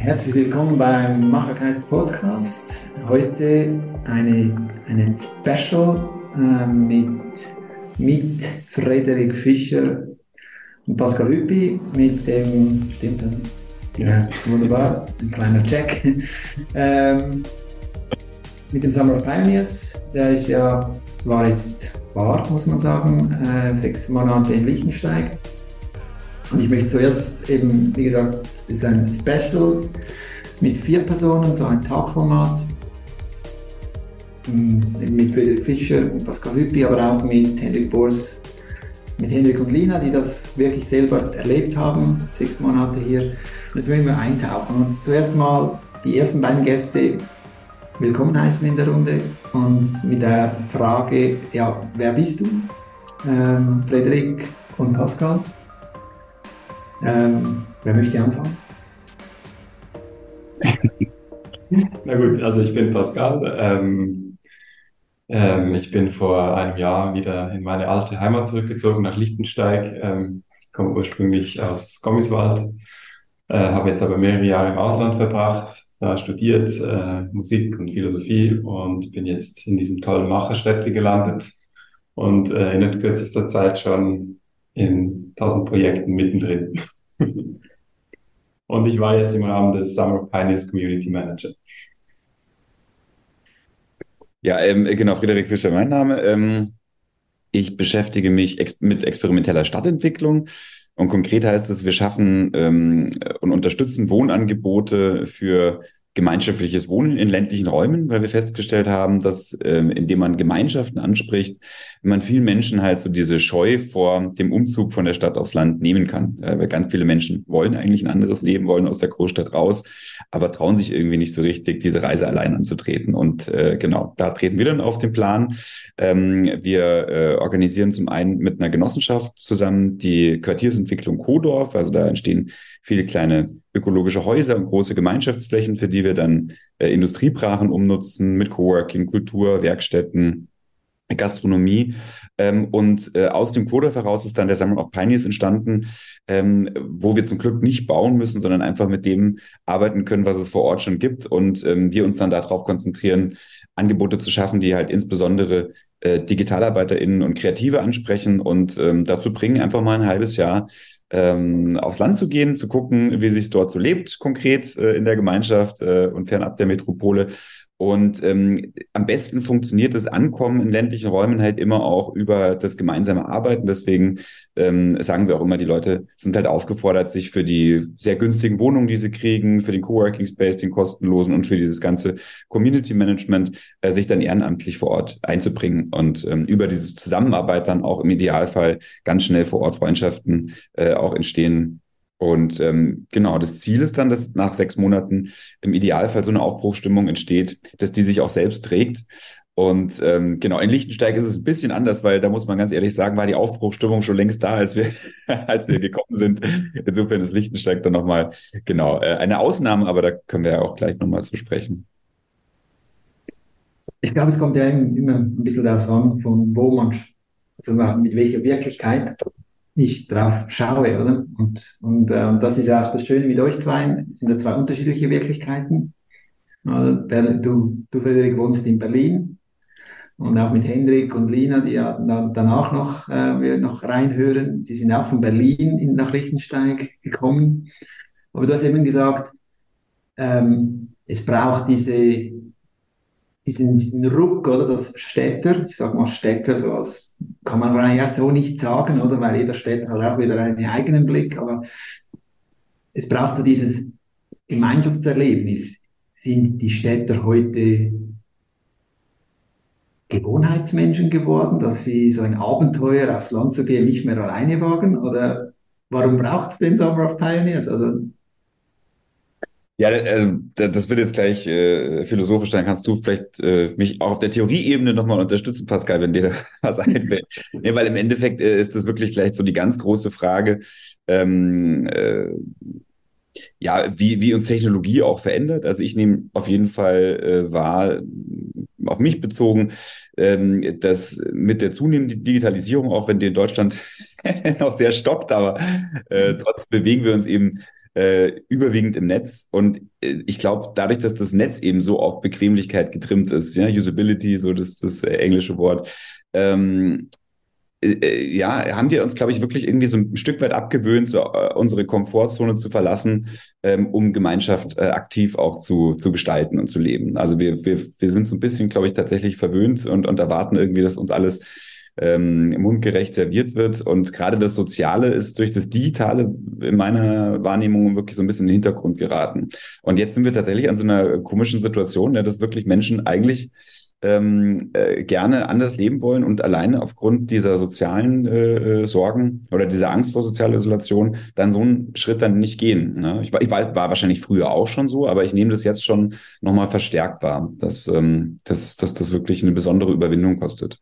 Herzlich willkommen beim Machergeist Podcast. Heute eine, einen Special äh, mit, mit Frederik Fischer und Pascal Hüppi, mit dem, stimmt? Ja, wunderbar, ein kleiner Check. ähm, mit dem Summer of Pioneers, der ist ja, war jetzt, war, muss man sagen, äh, sechs Monate in Liechtenstein. Und ich möchte zuerst eben, wie gesagt, es ist ein Special mit vier Personen, so ein Tagformat. Mm, mit Friedrich Fischer und Pascal Hüppi, aber auch mit Hendrik Bors, mit Hendrik und Lina, die das wirklich selber erlebt haben, sechs Monate hier. Und jetzt werden wir eintauchen. Und zuerst mal die ersten beiden Gäste willkommen heißen in der Runde und mit der Frage, ja, wer bist du? Ähm, Frederik und Pascal. Ähm, wer möchte anfangen? Na gut, also ich bin Pascal. Ähm, ähm, ich bin vor einem Jahr wieder in meine alte Heimat zurückgezogen nach Lichtensteig. Ähm, ich komme ursprünglich aus Gommiswald, äh, habe jetzt aber mehrere Jahre im Ausland verbracht, da studiert äh, Musik und Philosophie und bin jetzt in diesem tollen Macherstädtchen gelandet und äh, in kürzester Zeit schon in tausend Projekten mittendrin. und ich war jetzt im Rahmen des Summer Pioneers Community Manager. Ja, ähm, genau, Friederik Fischer, mein Name. Ähm, ich beschäftige mich ex mit experimenteller Stadtentwicklung. Und konkret heißt es, wir schaffen ähm, und unterstützen Wohnangebote für gemeinschaftliches Wohnen in ländlichen Räumen, weil wir festgestellt haben, dass ähm, indem man Gemeinschaften anspricht, man vielen Menschen halt so diese Scheu vor dem Umzug von der Stadt aufs Land nehmen kann. Äh, weil ganz viele Menschen wollen eigentlich ein anderes Leben, wollen aus der Großstadt raus, aber trauen sich irgendwie nicht so richtig, diese Reise allein anzutreten. Und äh, genau, da treten wir dann auf den Plan. Ähm, wir äh, organisieren zum einen mit einer Genossenschaft zusammen die Quartiersentwicklung Kodorf, also da entstehen viele kleine ökologische Häuser und große Gemeinschaftsflächen, für die wir dann äh, Industriebrachen umnutzen mit Coworking, Kultur, Werkstätten, Gastronomie. Ähm, und äh, aus dem Code heraus ist dann der Summer of Pioneers entstanden, ähm, wo wir zum Glück nicht bauen müssen, sondern einfach mit dem arbeiten können, was es vor Ort schon gibt. Und ähm, wir uns dann darauf konzentrieren, Angebote zu schaffen, die halt insbesondere äh, DigitalarbeiterInnen und Kreative ansprechen und ähm, dazu bringen, einfach mal ein halbes Jahr ähm, aufs Land zu gehen, zu gucken, wie sich dort so lebt, konkret äh, in der Gemeinschaft äh, und fernab der Metropole. Und ähm, am besten funktioniert das Ankommen in ländlichen Räumen halt immer auch über das gemeinsame Arbeiten. Deswegen ähm, sagen wir auch immer, die Leute sind halt aufgefordert, sich für die sehr günstigen Wohnungen, die sie kriegen, für den Coworking Space, den kostenlosen und für dieses ganze Community Management, äh, sich dann ehrenamtlich vor Ort einzubringen und ähm, über dieses Zusammenarbeit dann auch im Idealfall ganz schnell vor Ort Freundschaften äh, auch entstehen und ähm, genau, das Ziel ist dann, dass nach sechs Monaten im Idealfall so eine Aufbruchstimmung entsteht, dass die sich auch selbst trägt. Und ähm, genau, in Lichtensteig ist es ein bisschen anders, weil da muss man ganz ehrlich sagen, war die Aufbruchstimmung schon längst da, als wir, als wir gekommen sind. Insofern ist Lichtensteig dann nochmal, genau, äh, eine Ausnahme, aber da können wir ja auch gleich nochmal zu sprechen. Ich glaube, es kommt ja immer ein bisschen davon, von wo man, also mit welcher Wirklichkeit ich drauf schaue, oder? Und, und äh, das ist auch das Schöne mit euch zwei, sind ja zwei unterschiedliche Wirklichkeiten. Du, du, Frederik, wohnst in Berlin und auch mit Hendrik und Lina, die ja danach noch, äh, wir noch reinhören, die sind auch von Berlin in, nach Lichtensteig gekommen. Aber du hast eben gesagt, ähm, es braucht diese diesen, diesen Ruck, oder, das Städter, ich sage mal Städter, so als, kann man wahrscheinlich auch so nicht sagen, oder, weil jeder Städter hat auch wieder einen eigenen Blick, aber es braucht so dieses Gemeinschaftserlebnis. Sind die Städter heute Gewohnheitsmenschen geworden, dass sie so ein Abenteuer aufs Land zu gehen nicht mehr alleine wagen? Oder warum braucht es den Summer of Pioneers? Also ja, äh, das wird jetzt gleich äh, philosophisch, dann kannst du vielleicht äh, mich auch auf der Theorieebene nochmal unterstützen, Pascal, wenn dir da was einfällt. nee, weil im Endeffekt äh, ist das wirklich gleich so die ganz große Frage, ähm, äh, ja, wie, wie uns Technologie auch verändert. Also ich nehme auf jeden Fall wahr, auf mich bezogen, ähm, dass mit der zunehmenden Digitalisierung, auch wenn die in Deutschland noch sehr stockt, aber äh, trotzdem bewegen wir uns eben äh, überwiegend im Netz. Und äh, ich glaube, dadurch, dass das Netz eben so auf Bequemlichkeit getrimmt ist, ja, Usability, so das, das äh, englische Wort, ähm, äh, äh, ja, haben wir uns, glaube ich, wirklich irgendwie so ein Stück weit abgewöhnt, so, äh, unsere Komfortzone zu verlassen, ähm, um Gemeinschaft äh, aktiv auch zu, zu gestalten und zu leben. Also wir, wir, wir sind so ein bisschen, glaube ich, tatsächlich verwöhnt und, und erwarten irgendwie, dass uns alles ähm, mundgerecht serviert wird. Und gerade das Soziale ist durch das Digitale in meiner Wahrnehmung wirklich so ein bisschen in den Hintergrund geraten. Und jetzt sind wir tatsächlich an so einer komischen Situation, ja, dass wirklich Menschen eigentlich ähm, äh, gerne anders leben wollen und alleine aufgrund dieser sozialen äh, äh, Sorgen oder dieser Angst vor sozialer Isolation dann so einen Schritt dann nicht gehen. Ne? Ich, war, ich war, war wahrscheinlich früher auch schon so, aber ich nehme das jetzt schon nochmal verstärkt wahr, dass, ähm, dass, dass das wirklich eine besondere Überwindung kostet.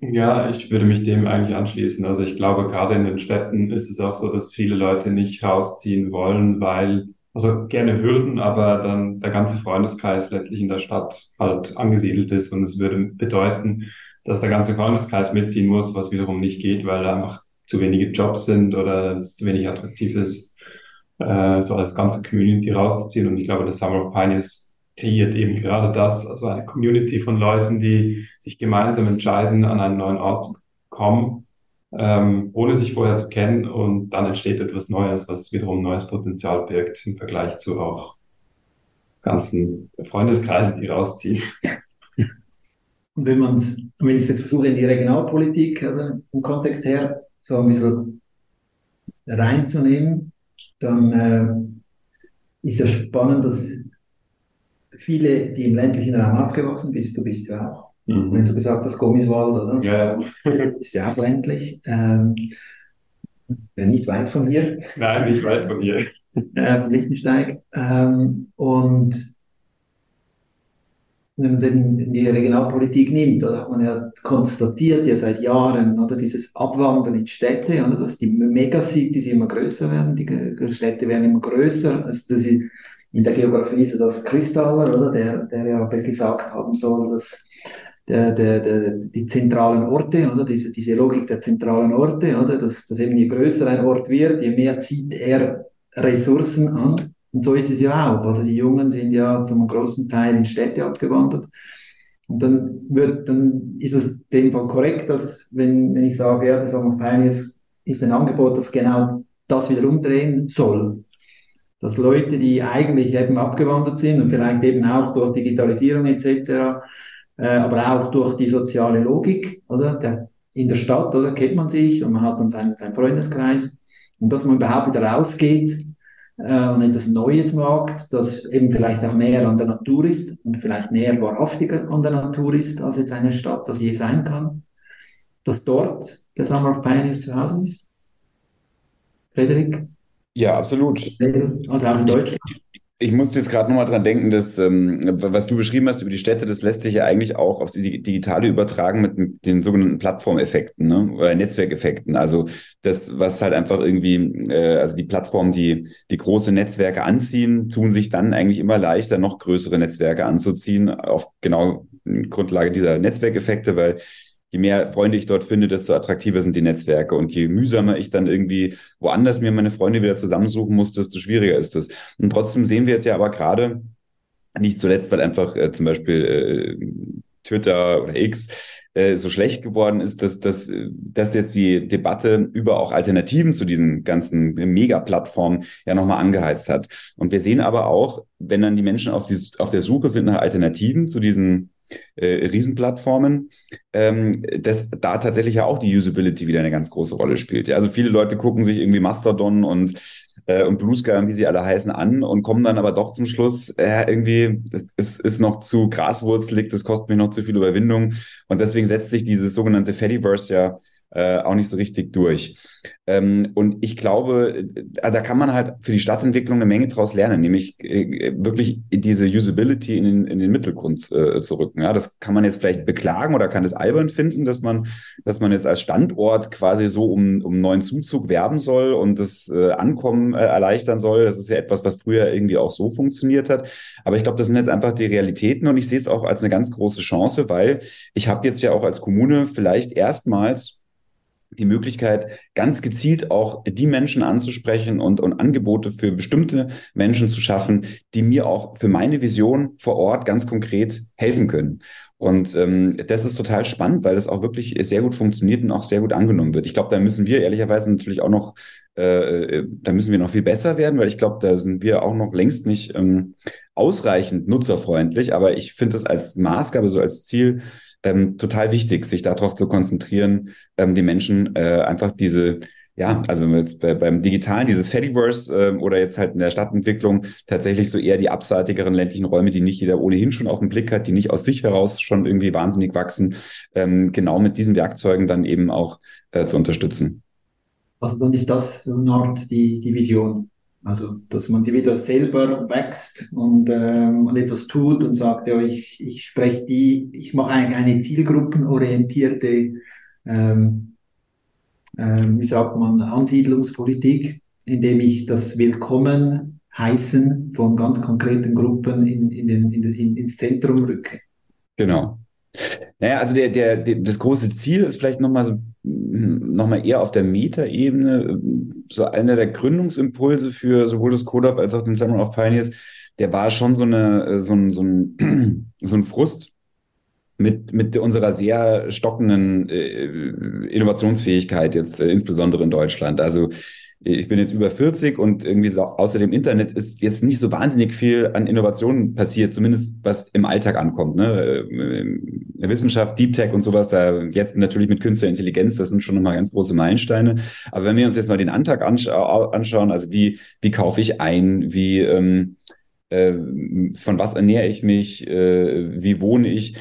Ja, ich würde mich dem eigentlich anschließen. Also ich glaube, gerade in den Städten ist es auch so, dass viele Leute nicht rausziehen wollen, weil also gerne würden, aber dann der ganze Freundeskreis letztlich in der Stadt halt angesiedelt ist und es würde bedeuten, dass der ganze Freundeskreis mitziehen muss, was wiederum nicht geht, weil da einfach zu wenige Jobs sind oder es zu wenig attraktiv ist, äh, so als ganze Community rauszuziehen. Und ich glaube, das Summer of Pioneers kreiert eben gerade das, also eine Community von Leuten, die sich gemeinsam entscheiden, an einen neuen Ort zu kommen ähm, ohne sich vorher zu kennen und dann entsteht etwas Neues, was wiederum neues Potenzial birgt im Vergleich zu auch ganzen Freundeskreisen, die rausziehen. Und wenn man ich jetzt versuche in die Regionalpolitik, also vom Kontext her, so ein bisschen reinzunehmen, dann äh, ist ja spannend, dass viele, die im ländlichen Raum aufgewachsen sind, du bist ja auch, Mhm. Wenn du gesagt hast, Gommiswald, oder? Ja. Ist ja auch ländlich. Ähm, nicht weit von hier. Nein, nicht weit von hier. Äh, von Lichtensteig. Ähm, und wenn man den, die Regionalpolitik nimmt, oder hat man ja konstatiert, ja seit Jahren, oder dieses Abwandern in Städte, oder, dass die Megacities immer größer werden, die Städte werden immer größer. Also das ist in der Geografie so das Kristaller, oder, der, der ja gesagt haben soll, dass der, der, der, die zentralen Orte, oder diese, diese Logik der zentralen Orte, oder dass, dass eben je größer ein Ort wird, je mehr zieht er Ressourcen an. Und so ist es ja auch. Also die Jungen sind ja zum großen Teil in Städte abgewandert. Und dann wird, dann ist es in dem Fall korrekt, dass wenn, wenn ich sage, ja, das Song ist ein Angebot, das genau das wieder umdrehen soll. Dass Leute, die eigentlich eben abgewandert sind und vielleicht eben auch durch Digitalisierung etc äh, aber auch durch die soziale Logik, oder? Der, in der Stadt, oder? Kennt man sich und man hat dann seinen, seinen Freundeskreis. Und dass man überhaupt wieder rausgeht äh, und etwas Neues wagt, das eben vielleicht auch näher an der Natur ist und vielleicht näher wahrhaftiger an der Natur ist, als jetzt eine Stadt das je sein kann. Dass dort der Summer of Pioneers zu Hause ist. Frederik? Ja, absolut. Also auch in Deutschland ich musste jetzt gerade nochmal dran denken, dass ähm, was du beschrieben hast über die Städte, das lässt sich ja eigentlich auch aufs Digitale übertragen mit den sogenannten Plattformeffekten ne? oder Netzwerkeffekten. Also das, was halt einfach irgendwie, äh, also die Plattformen, die die große Netzwerke anziehen, tun sich dann eigentlich immer leichter, noch größere Netzwerke anzuziehen, auf genau Grundlage dieser Netzwerkeffekte, weil je mehr Freunde ich dort finde, desto attraktiver sind die Netzwerke. Und je mühsamer ich dann irgendwie woanders mir meine Freunde wieder zusammensuchen muss, desto schwieriger ist es. Und trotzdem sehen wir jetzt ja aber gerade, nicht zuletzt, weil einfach äh, zum Beispiel äh, Twitter oder X äh, so schlecht geworden ist, dass, dass, dass jetzt die Debatte über auch Alternativen zu diesen ganzen Mega-Plattformen ja nochmal angeheizt hat. Und wir sehen aber auch, wenn dann die Menschen auf, die, auf der Suche sind nach Alternativen zu diesen äh, Riesenplattformen, ähm, dass da tatsächlich ja auch die Usability wieder eine ganz große Rolle spielt. Ja, also viele Leute gucken sich irgendwie Mastodon und äh, und Blue Sky wie sie alle heißen, an und kommen dann aber doch zum Schluss, äh, irgendwie, es ist noch zu graswurzelig, das kostet mir noch zu viel Überwindung. Und deswegen setzt sich dieses sogenannte Fediverse ja äh, auch nicht so richtig durch. Ähm, und ich glaube, also da kann man halt für die Stadtentwicklung eine Menge draus lernen, nämlich äh, wirklich diese Usability in den, in den Mittelgrund äh, zu rücken. Ja, das kann man jetzt vielleicht beklagen oder kann es albern finden, dass man, dass man jetzt als Standort quasi so um, um neuen Zuzug werben soll und das äh, Ankommen äh, erleichtern soll. Das ist ja etwas, was früher irgendwie auch so funktioniert hat. Aber ich glaube, das sind jetzt einfach die Realitäten und ich sehe es auch als eine ganz große Chance, weil ich habe jetzt ja auch als Kommune vielleicht erstmals die Möglichkeit, ganz gezielt auch die Menschen anzusprechen und, und Angebote für bestimmte Menschen zu schaffen, die mir auch für meine Vision vor Ort ganz konkret helfen können. Und ähm, das ist total spannend, weil das auch wirklich sehr gut funktioniert und auch sehr gut angenommen wird. Ich glaube, da müssen wir ehrlicherweise natürlich auch noch, äh, da müssen wir noch viel besser werden, weil ich glaube, da sind wir auch noch längst nicht ähm, ausreichend nutzerfreundlich. Aber ich finde das als Maßgabe, so als Ziel, ähm, total wichtig, sich darauf zu konzentrieren, ähm, die Menschen äh, einfach diese ja, also jetzt bei, beim Digitalen, dieses Fediverse äh, oder jetzt halt in der Stadtentwicklung tatsächlich so eher die abseitigeren ländlichen Räume, die nicht jeder ohnehin schon auf den Blick hat, die nicht aus sich heraus schon irgendwie wahnsinnig wachsen, ähm, genau mit diesen Werkzeugen dann eben auch äh, zu unterstützen. Also dann ist das so eine Art die, die Vision. Also, dass man sie wieder selber wächst und, ähm, und etwas tut und sagt, ja, ich, ich spreche die, ich mache eigentlich eine zielgruppenorientierte ähm, äh, wie sagt man, Ansiedlungspolitik, indem ich das Willkommen heißen von ganz konkreten Gruppen in, in den, in, in, ins Zentrum rücke. Genau. Naja, also der, der, der, das große Ziel ist vielleicht nochmal so, noch eher auf der Metaebene. So einer der Gründungsimpulse für sowohl das Codef als auch den Summer of Pioneers, der war schon so, eine, so, ein, so, ein, so ein Frust, mit, mit unserer sehr stockenden äh, Innovationsfähigkeit jetzt, äh, insbesondere in Deutschland. Also ich bin jetzt über 40 und irgendwie außer dem Internet ist jetzt nicht so wahnsinnig viel an Innovationen passiert, zumindest was im Alltag ankommt. Ne? Äh, in der Wissenschaft, Deep Tech und sowas, da jetzt natürlich mit künstlicher Intelligenz, das sind schon nochmal ganz große Meilensteine. Aber wenn wir uns jetzt mal den Alltag ansch anschauen, also wie, wie kaufe ich ein, wie ähm, äh, von was ernähre ich mich, äh, wie wohne ich,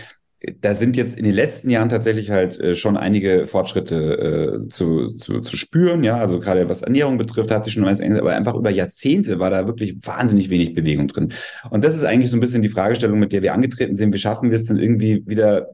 da sind jetzt in den letzten Jahren tatsächlich halt äh, schon einige Fortschritte äh, zu, zu, zu spüren. Ja, also gerade was Ernährung betrifft, hat sich schon eins aber einfach über Jahrzehnte war da wirklich wahnsinnig wenig Bewegung drin. Und das ist eigentlich so ein bisschen die Fragestellung, mit der wir angetreten sind. Wie schaffen wir es denn irgendwie wieder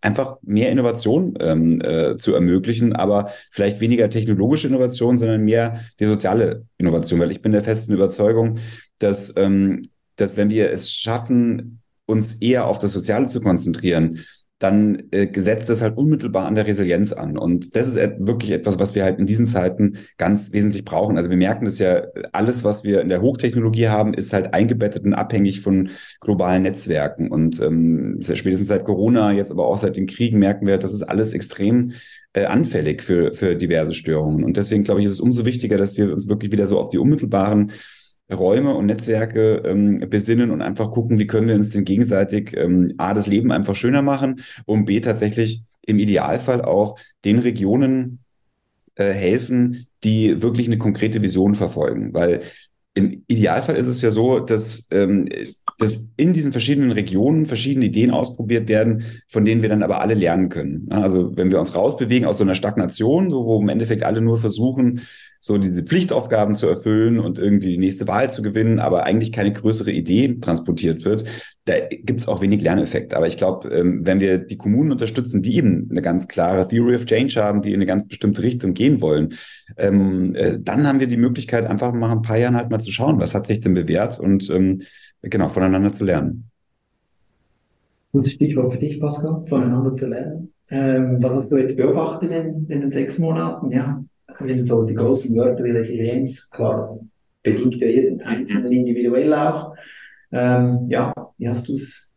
einfach mehr Innovation ähm, äh, zu ermöglichen, aber vielleicht weniger technologische Innovation, sondern mehr die soziale Innovation, weil ich bin der festen Überzeugung, dass, ähm, dass wenn wir es schaffen, uns eher auf das Soziale zu konzentrieren, dann äh, gesetzt es halt unmittelbar an der Resilienz an. Und das ist wirklich etwas, was wir halt in diesen Zeiten ganz wesentlich brauchen. Also wir merken das ja, alles, was wir in der Hochtechnologie haben, ist halt eingebettet und abhängig von globalen Netzwerken. Und ähm, spätestens seit Corona, jetzt aber auch seit den Kriegen, merken wir, das ist alles extrem äh, anfällig für, für diverse Störungen. Und deswegen glaube ich, ist es umso wichtiger, dass wir uns wirklich wieder so auf die unmittelbaren Räume und Netzwerke ähm, besinnen und einfach gucken, wie können wir uns denn gegenseitig ähm, A, das Leben einfach schöner machen und B, tatsächlich im Idealfall auch den Regionen äh, helfen, die wirklich eine konkrete Vision verfolgen. Weil im Idealfall ist es ja so, dass, ähm, dass in diesen verschiedenen Regionen verschiedene Ideen ausprobiert werden, von denen wir dann aber alle lernen können. Also wenn wir uns rausbewegen aus so einer Stagnation, so wo im Endeffekt alle nur versuchen, so diese Pflichtaufgaben zu erfüllen und irgendwie die nächste Wahl zu gewinnen, aber eigentlich keine größere Idee transportiert wird, da gibt es auch wenig Lerneffekt. Aber ich glaube, ähm, wenn wir die Kommunen unterstützen, die eben eine ganz klare Theory of Change haben, die in eine ganz bestimmte Richtung gehen wollen, ähm, äh, dann haben wir die Möglichkeit, einfach mal ein paar Jahren halt mal zu schauen, was hat sich denn bewährt und ähm, genau voneinander zu lernen. Gutes Stichwort für dich, Pascal, voneinander zu lernen. Was hast du jetzt beobachtet in, in den sechs Monaten? Ja, wenn so die großen Wörter wie Resilienz, klar, bedingt ja jeden Einzelnen individuell auch. Ähm, ja, wie hast du es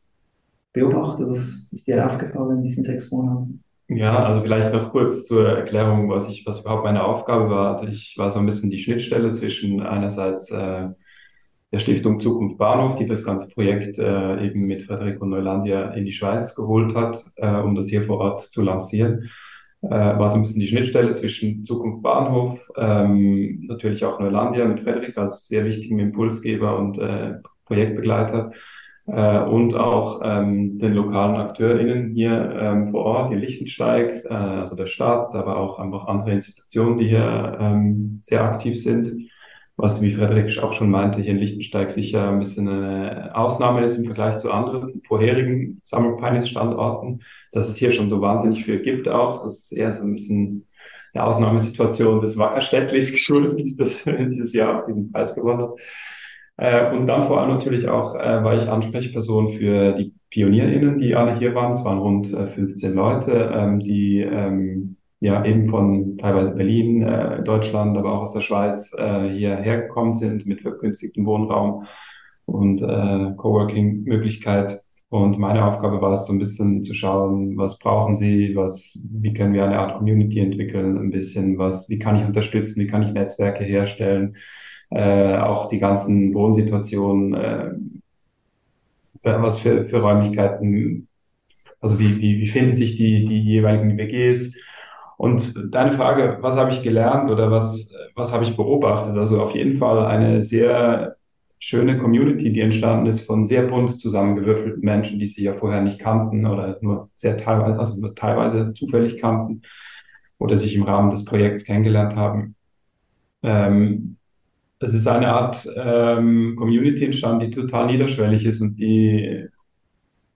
beobachtet? Was ist dir aufgefallen in diesen sechs Monaten? Ja, also vielleicht noch kurz zur Erklärung, was ich, was überhaupt meine Aufgabe war. Also ich war so ein bisschen die Schnittstelle zwischen einerseits äh, der Stiftung Zukunft Bahnhof, die das ganze Projekt äh, eben mit Frederico Neulandia in die Schweiz geholt hat, äh, um das hier vor Ort zu lancieren äh, war so ein bisschen die Schnittstelle zwischen Zukunft Bahnhof, ähm, natürlich auch Neulandia mit Frederik als sehr wichtigem Impulsgeber und äh, Projektbegleiter äh, und auch ähm, den lokalen AkteurInnen hier ähm, vor Ort, die Lichtensteig, äh, also der Staat, aber auch einfach andere Institutionen, die hier ähm, sehr aktiv sind was, wie Frederik auch schon meinte, hier in Lichtensteig sicher ein bisschen eine Ausnahme ist im Vergleich zu anderen vorherigen Summer Pioneers Standorten, dass es hier schon so wahnsinnig viel gibt auch. Das ist eher so ein bisschen eine Ausnahmesituation des Wackerstädtlis geschuldet, das dieses Jahr auch diesen Preis gewonnen hat. Äh, und dann vor allem natürlich auch äh, war ich Ansprechperson für die PionierInnen, die alle hier waren. Es waren rund 15 äh, Leute, ähm, die ähm, ja eben von teilweise Berlin, äh, Deutschland, aber auch aus der Schweiz äh, hierher gekommen sind mit vergünstigtem Wohnraum und äh, Coworking-Möglichkeit. Und meine Aufgabe war es, so ein bisschen zu schauen, was brauchen sie, was, wie können wir eine Art Community entwickeln, ein bisschen was, wie kann ich unterstützen, wie kann ich Netzwerke herstellen, äh, auch die ganzen Wohnsituationen, äh, was für, für Räumlichkeiten, also wie, wie, wie finden sich die, die jeweiligen WGs. Und deine Frage, was habe ich gelernt oder was, was habe ich beobachtet? Also auf jeden Fall eine sehr schöne Community, die entstanden ist von sehr bunt zusammengewürfelten Menschen, die sie ja vorher nicht kannten oder nur sehr teilweise, also nur teilweise zufällig kannten oder sich im Rahmen des Projekts kennengelernt haben. Ähm, es ist eine Art ähm, Community entstanden, die total niederschwellig ist und die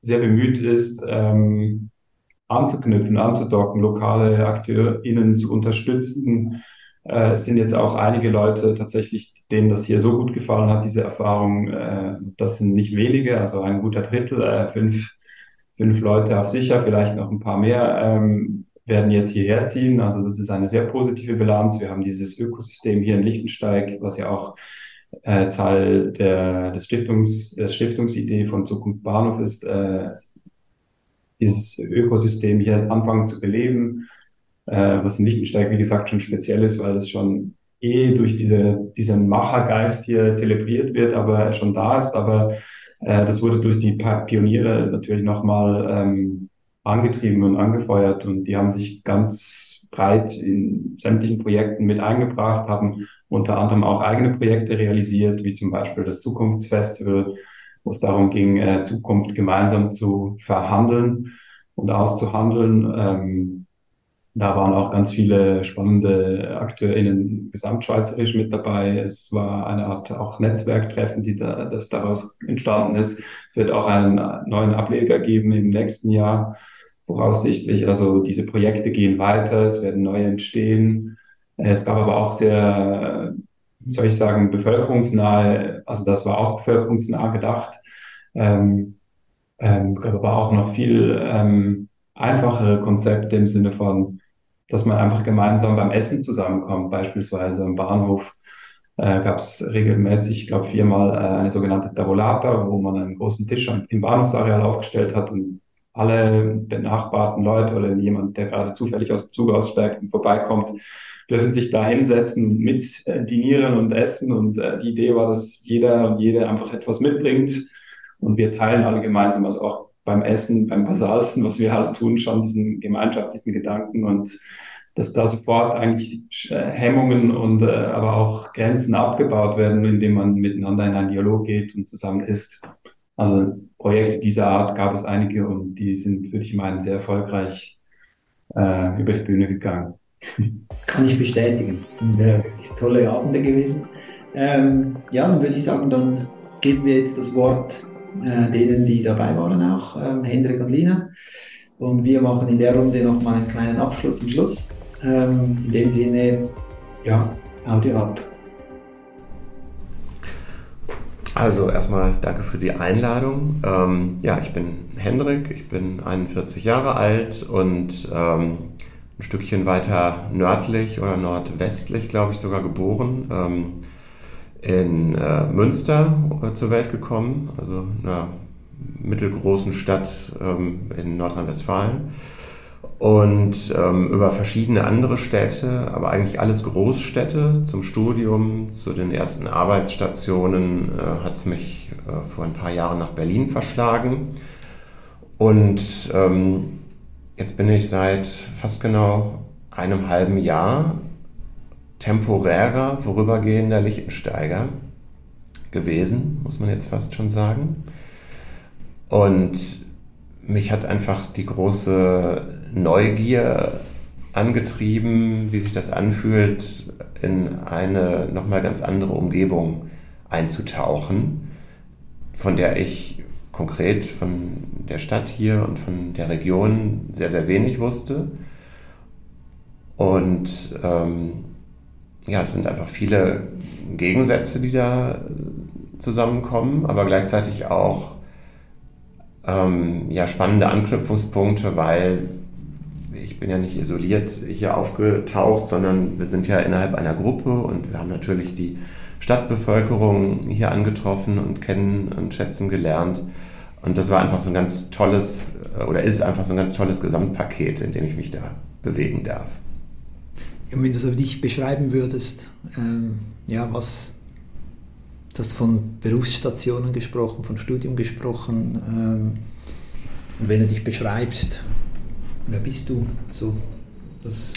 sehr bemüht ist, ähm, anzuknüpfen, anzudocken, lokale AkteurInnen zu unterstützen, äh, es sind jetzt auch einige Leute tatsächlich, denen das hier so gut gefallen hat, diese Erfahrung. Äh, das sind nicht wenige, also ein guter Drittel, äh, fünf, fünf Leute auf sicher, vielleicht noch ein paar mehr, ähm, werden jetzt hierher ziehen. Also das ist eine sehr positive Bilanz. Wir haben dieses Ökosystem hier in Lichtensteig, was ja auch äh, Teil der, des Stiftungs, der Stiftungsidee von Zukunft Bahnhof ist, äh, dieses Ökosystem hier anfangen zu beleben äh, was in Lichtensteig, wie gesagt, schon speziell ist, weil es schon eh durch diese, diesen Machergeist hier zelebriert wird, aber er schon da ist. Aber äh, das wurde durch die Pioniere natürlich nochmal ähm, angetrieben und angefeuert und die haben sich ganz breit in sämtlichen Projekten mit eingebracht, haben unter anderem auch eigene Projekte realisiert, wie zum Beispiel das Zukunftsfestival, wo es darum ging, äh, Zukunft gemeinsam zu verhandeln und auszuhandeln. Ähm, da waren auch ganz viele spannende AkteurInnen gesamtschweizerisch mit dabei. Es war eine Art auch Netzwerktreffen, die da, das daraus entstanden ist. Es wird auch einen neuen Ableger geben im nächsten Jahr, voraussichtlich. Also diese Projekte gehen weiter, es werden neue entstehen. Es gab aber auch sehr, soll ich sagen, bevölkerungsnahe, also das war auch bevölkerungsnah gedacht. Ähm, ähm, aber auch noch viel ähm, einfachere Konzepte im Sinne von dass man einfach gemeinsam beim Essen zusammenkommt. Beispielsweise im Bahnhof äh, gab es regelmäßig, ich glaube viermal, äh, eine sogenannte Tavolata, wo man einen großen Tisch im Bahnhofsareal aufgestellt hat und alle benachbarten Leute oder jemand, der gerade zufällig aus dem Zug aussteigt und vorbeikommt, dürfen sich da hinsetzen und mit äh, dinieren und essen. Und äh, die Idee war, dass jeder und jede einfach etwas mitbringt und wir teilen alle gemeinsam, also auch beim Essen, beim Basalsten, was wir halt tun, schon diesen gemeinschaftlichen Gedanken und dass da sofort eigentlich äh, Hemmungen und äh, aber auch Grenzen abgebaut werden, indem man miteinander in einen Dialog geht und zusammen isst. Also Projekte dieser Art gab es einige und die sind, würde ich meinen, sehr erfolgreich äh, über die Bühne gegangen. Kann ich bestätigen. Das sind äh, tolle Abende gewesen. Ähm, ja, dann würde ich sagen, dann geben wir jetzt das Wort äh, denen, die dabei waren auch, ähm, Hendrik und Lina. Und wir machen in der Runde nochmal einen kleinen Abschluss am Schluss. Ähm, in dem Sinne, ja, Audio ab. Also erstmal danke für die Einladung. Ähm, ja, ich bin Hendrik, ich bin 41 Jahre alt und ähm, ein Stückchen weiter nördlich oder nordwestlich, glaube ich, sogar geboren. Ähm, in äh, Münster äh, zur Welt gekommen, also einer mittelgroßen Stadt ähm, in Nordrhein-Westfalen. Und ähm, über verschiedene andere Städte, aber eigentlich alles Großstädte zum Studium, zu den ersten Arbeitsstationen äh, hat es mich äh, vor ein paar Jahren nach Berlin verschlagen. Und ähm, jetzt bin ich seit fast genau einem halben Jahr temporärer, vorübergehender Lichtensteiger gewesen, muss man jetzt fast schon sagen. Und mich hat einfach die große Neugier angetrieben, wie sich das anfühlt, in eine nochmal ganz andere Umgebung einzutauchen, von der ich konkret von der Stadt hier und von der Region sehr, sehr wenig wusste. Und ähm, ja, es sind einfach viele Gegensätze, die da zusammenkommen, aber gleichzeitig auch ähm, ja, spannende Anknüpfungspunkte, weil ich bin ja nicht isoliert hier aufgetaucht, sondern wir sind ja innerhalb einer Gruppe und wir haben natürlich die Stadtbevölkerung hier angetroffen und kennen und schätzen gelernt. Und das war einfach so ein ganz tolles, äh, oder ist einfach so ein ganz tolles Gesamtpaket, in dem ich mich da bewegen darf. Und wenn du so dich beschreiben würdest, ähm, ja, was, du hast von Berufsstationen gesprochen, von Studium gesprochen, ähm, und wenn du dich beschreibst, wer bist du? So, das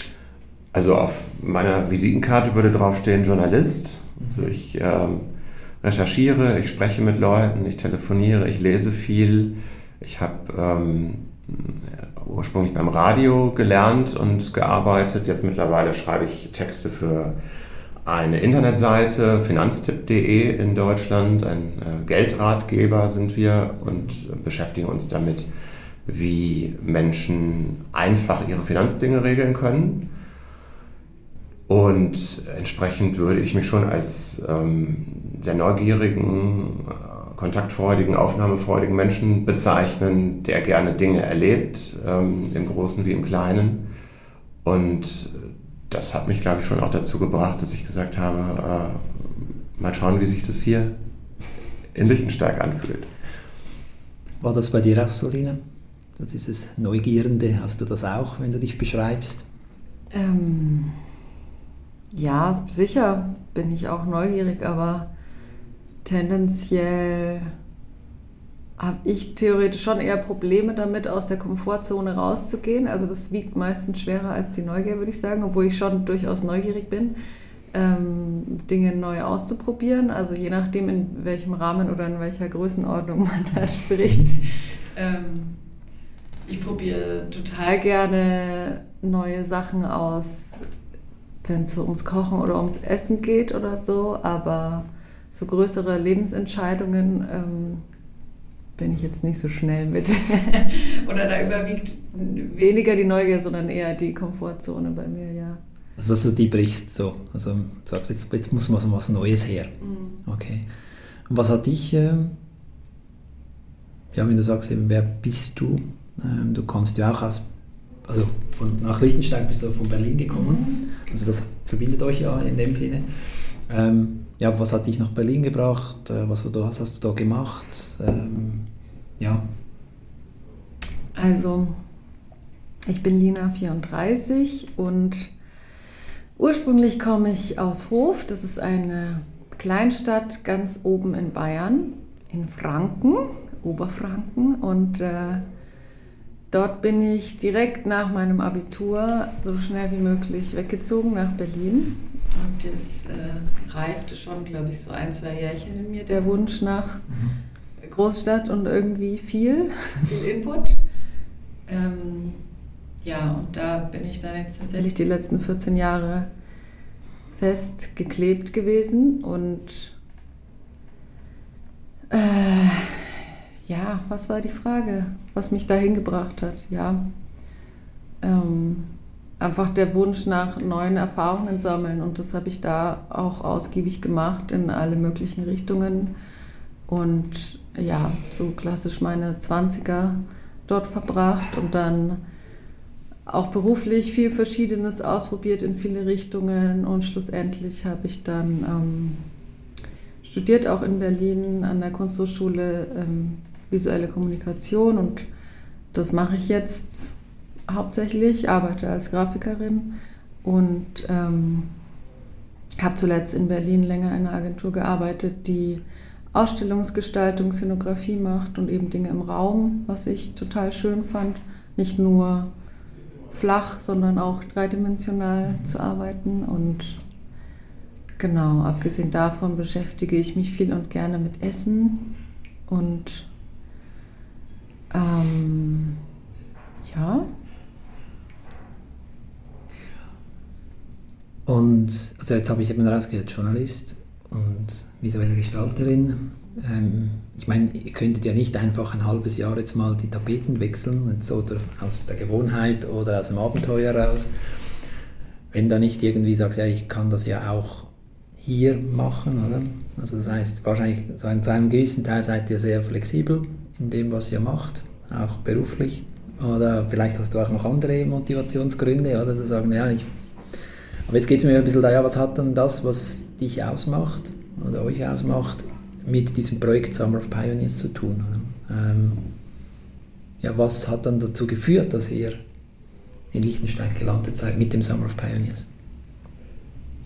also auf meiner Visitenkarte würde draufstehen Journalist. Also ich ähm, recherchiere, ich spreche mit Leuten, ich telefoniere, ich lese viel. Ich habe ähm, ursprünglich beim Radio gelernt und gearbeitet. Jetzt mittlerweile schreibe ich Texte für eine Internetseite, finanztipp.de in Deutschland. Ein äh, Geldratgeber sind wir und beschäftigen uns damit, wie Menschen einfach ihre Finanzdinge regeln können. Und entsprechend würde ich mich schon als ähm, sehr neugierigen, äh, kontaktfreudigen, aufnahmefreudigen Menschen bezeichnen, der gerne Dinge erlebt, ähm, im Großen wie im Kleinen. Und das hat mich, glaube ich, schon auch dazu gebracht, dass ich gesagt habe, äh, mal schauen, wie sich das hier in Lichtensteig anfühlt. War das bei dir auch so, Lina? Dieses Neugierende, hast du das auch, wenn du dich beschreibst? Ähm ja, sicher bin ich auch neugierig, aber tendenziell habe ich theoretisch schon eher Probleme damit, aus der Komfortzone rauszugehen. Also das wiegt meistens schwerer als die Neugier, würde ich sagen, obwohl ich schon durchaus neugierig bin, ähm, Dinge neu auszuprobieren. Also je nachdem, in welchem Rahmen oder in welcher Größenordnung man da spricht. ähm, ich probiere total gerne neue Sachen aus, wenn es so ums Kochen oder ums Essen geht oder so, aber so größere Lebensentscheidungen ähm, bin ich jetzt nicht so schnell mit. oder da überwiegt weniger die Neugier, sondern eher die Komfortzone bei mir, ja. Also dass du die brichst so, also du sagst jetzt, jetzt muss was, was Neues her. Mhm. Okay. Und was hat dich, äh, ja, wenn du sagst eben, wer bist du? Ähm, du kommst ja auch aus also von, nach Liechtenstein bist du von Berlin gekommen. Mhm. Also das verbindet euch ja in dem Sinne. Ähm, ja, was hat dich nach Berlin gebracht? Äh, was, was hast du da gemacht? Ähm, ja. Also, ich bin Lina 34 und ursprünglich komme ich aus Hof. Das ist eine Kleinstadt ganz oben in Bayern, in Franken, Oberfranken. Und äh, Dort bin ich direkt nach meinem Abitur so schnell wie möglich weggezogen nach Berlin. Und das äh, reifte schon, glaube ich, so ein, zwei Jährchen in mir, der Wunsch nach mhm. Großstadt und irgendwie viel, viel Input. Ähm, ja, und da bin ich dann jetzt tatsächlich die letzten 14 Jahre festgeklebt gewesen und äh, ja, was war die Frage, was mich dahin gebracht hat? Ja, ähm, einfach der Wunsch nach neuen Erfahrungen sammeln und das habe ich da auch ausgiebig gemacht in alle möglichen Richtungen und ja, so klassisch meine 20er dort verbracht und dann auch beruflich viel Verschiedenes ausprobiert in viele Richtungen und schlussendlich habe ich dann ähm, studiert auch in Berlin an der Kunsthochschule ähm, visuelle Kommunikation und das mache ich jetzt hauptsächlich, arbeite als Grafikerin und ähm, habe zuletzt in Berlin länger in einer Agentur gearbeitet, die Ausstellungsgestaltung, Szenografie macht und eben Dinge im Raum, was ich total schön fand. Nicht nur flach, sondern auch dreidimensional zu arbeiten. Und genau, abgesehen davon beschäftige ich mich viel und gerne mit Essen und ähm, ja. Und also jetzt habe ich eben rausgehört, Journalist und visuelle Gestalterin. Ähm, ich meine, ihr könntet ja nicht einfach ein halbes Jahr jetzt mal die Tapeten wechseln, oder aus der Gewohnheit oder aus dem Abenteuer raus. Wenn da nicht irgendwie sagst, ja, ich kann das ja auch hier machen, oder? Also das heißt, wahrscheinlich so in einem gewissen Teil seid ihr sehr flexibel in dem, was ihr macht, auch beruflich. Oder vielleicht hast du auch noch andere Motivationsgründe, oder zu sagen, ja, ich. Aber jetzt geht es mir ein bisschen da, ja, was hat dann das, was dich ausmacht oder euch ausmacht, mit diesem Projekt Summer of Pioneers zu tun? Ähm, ja, was hat dann dazu geführt, dass ihr in Liechtenstein gelandet seid mit dem Summer of Pioneers?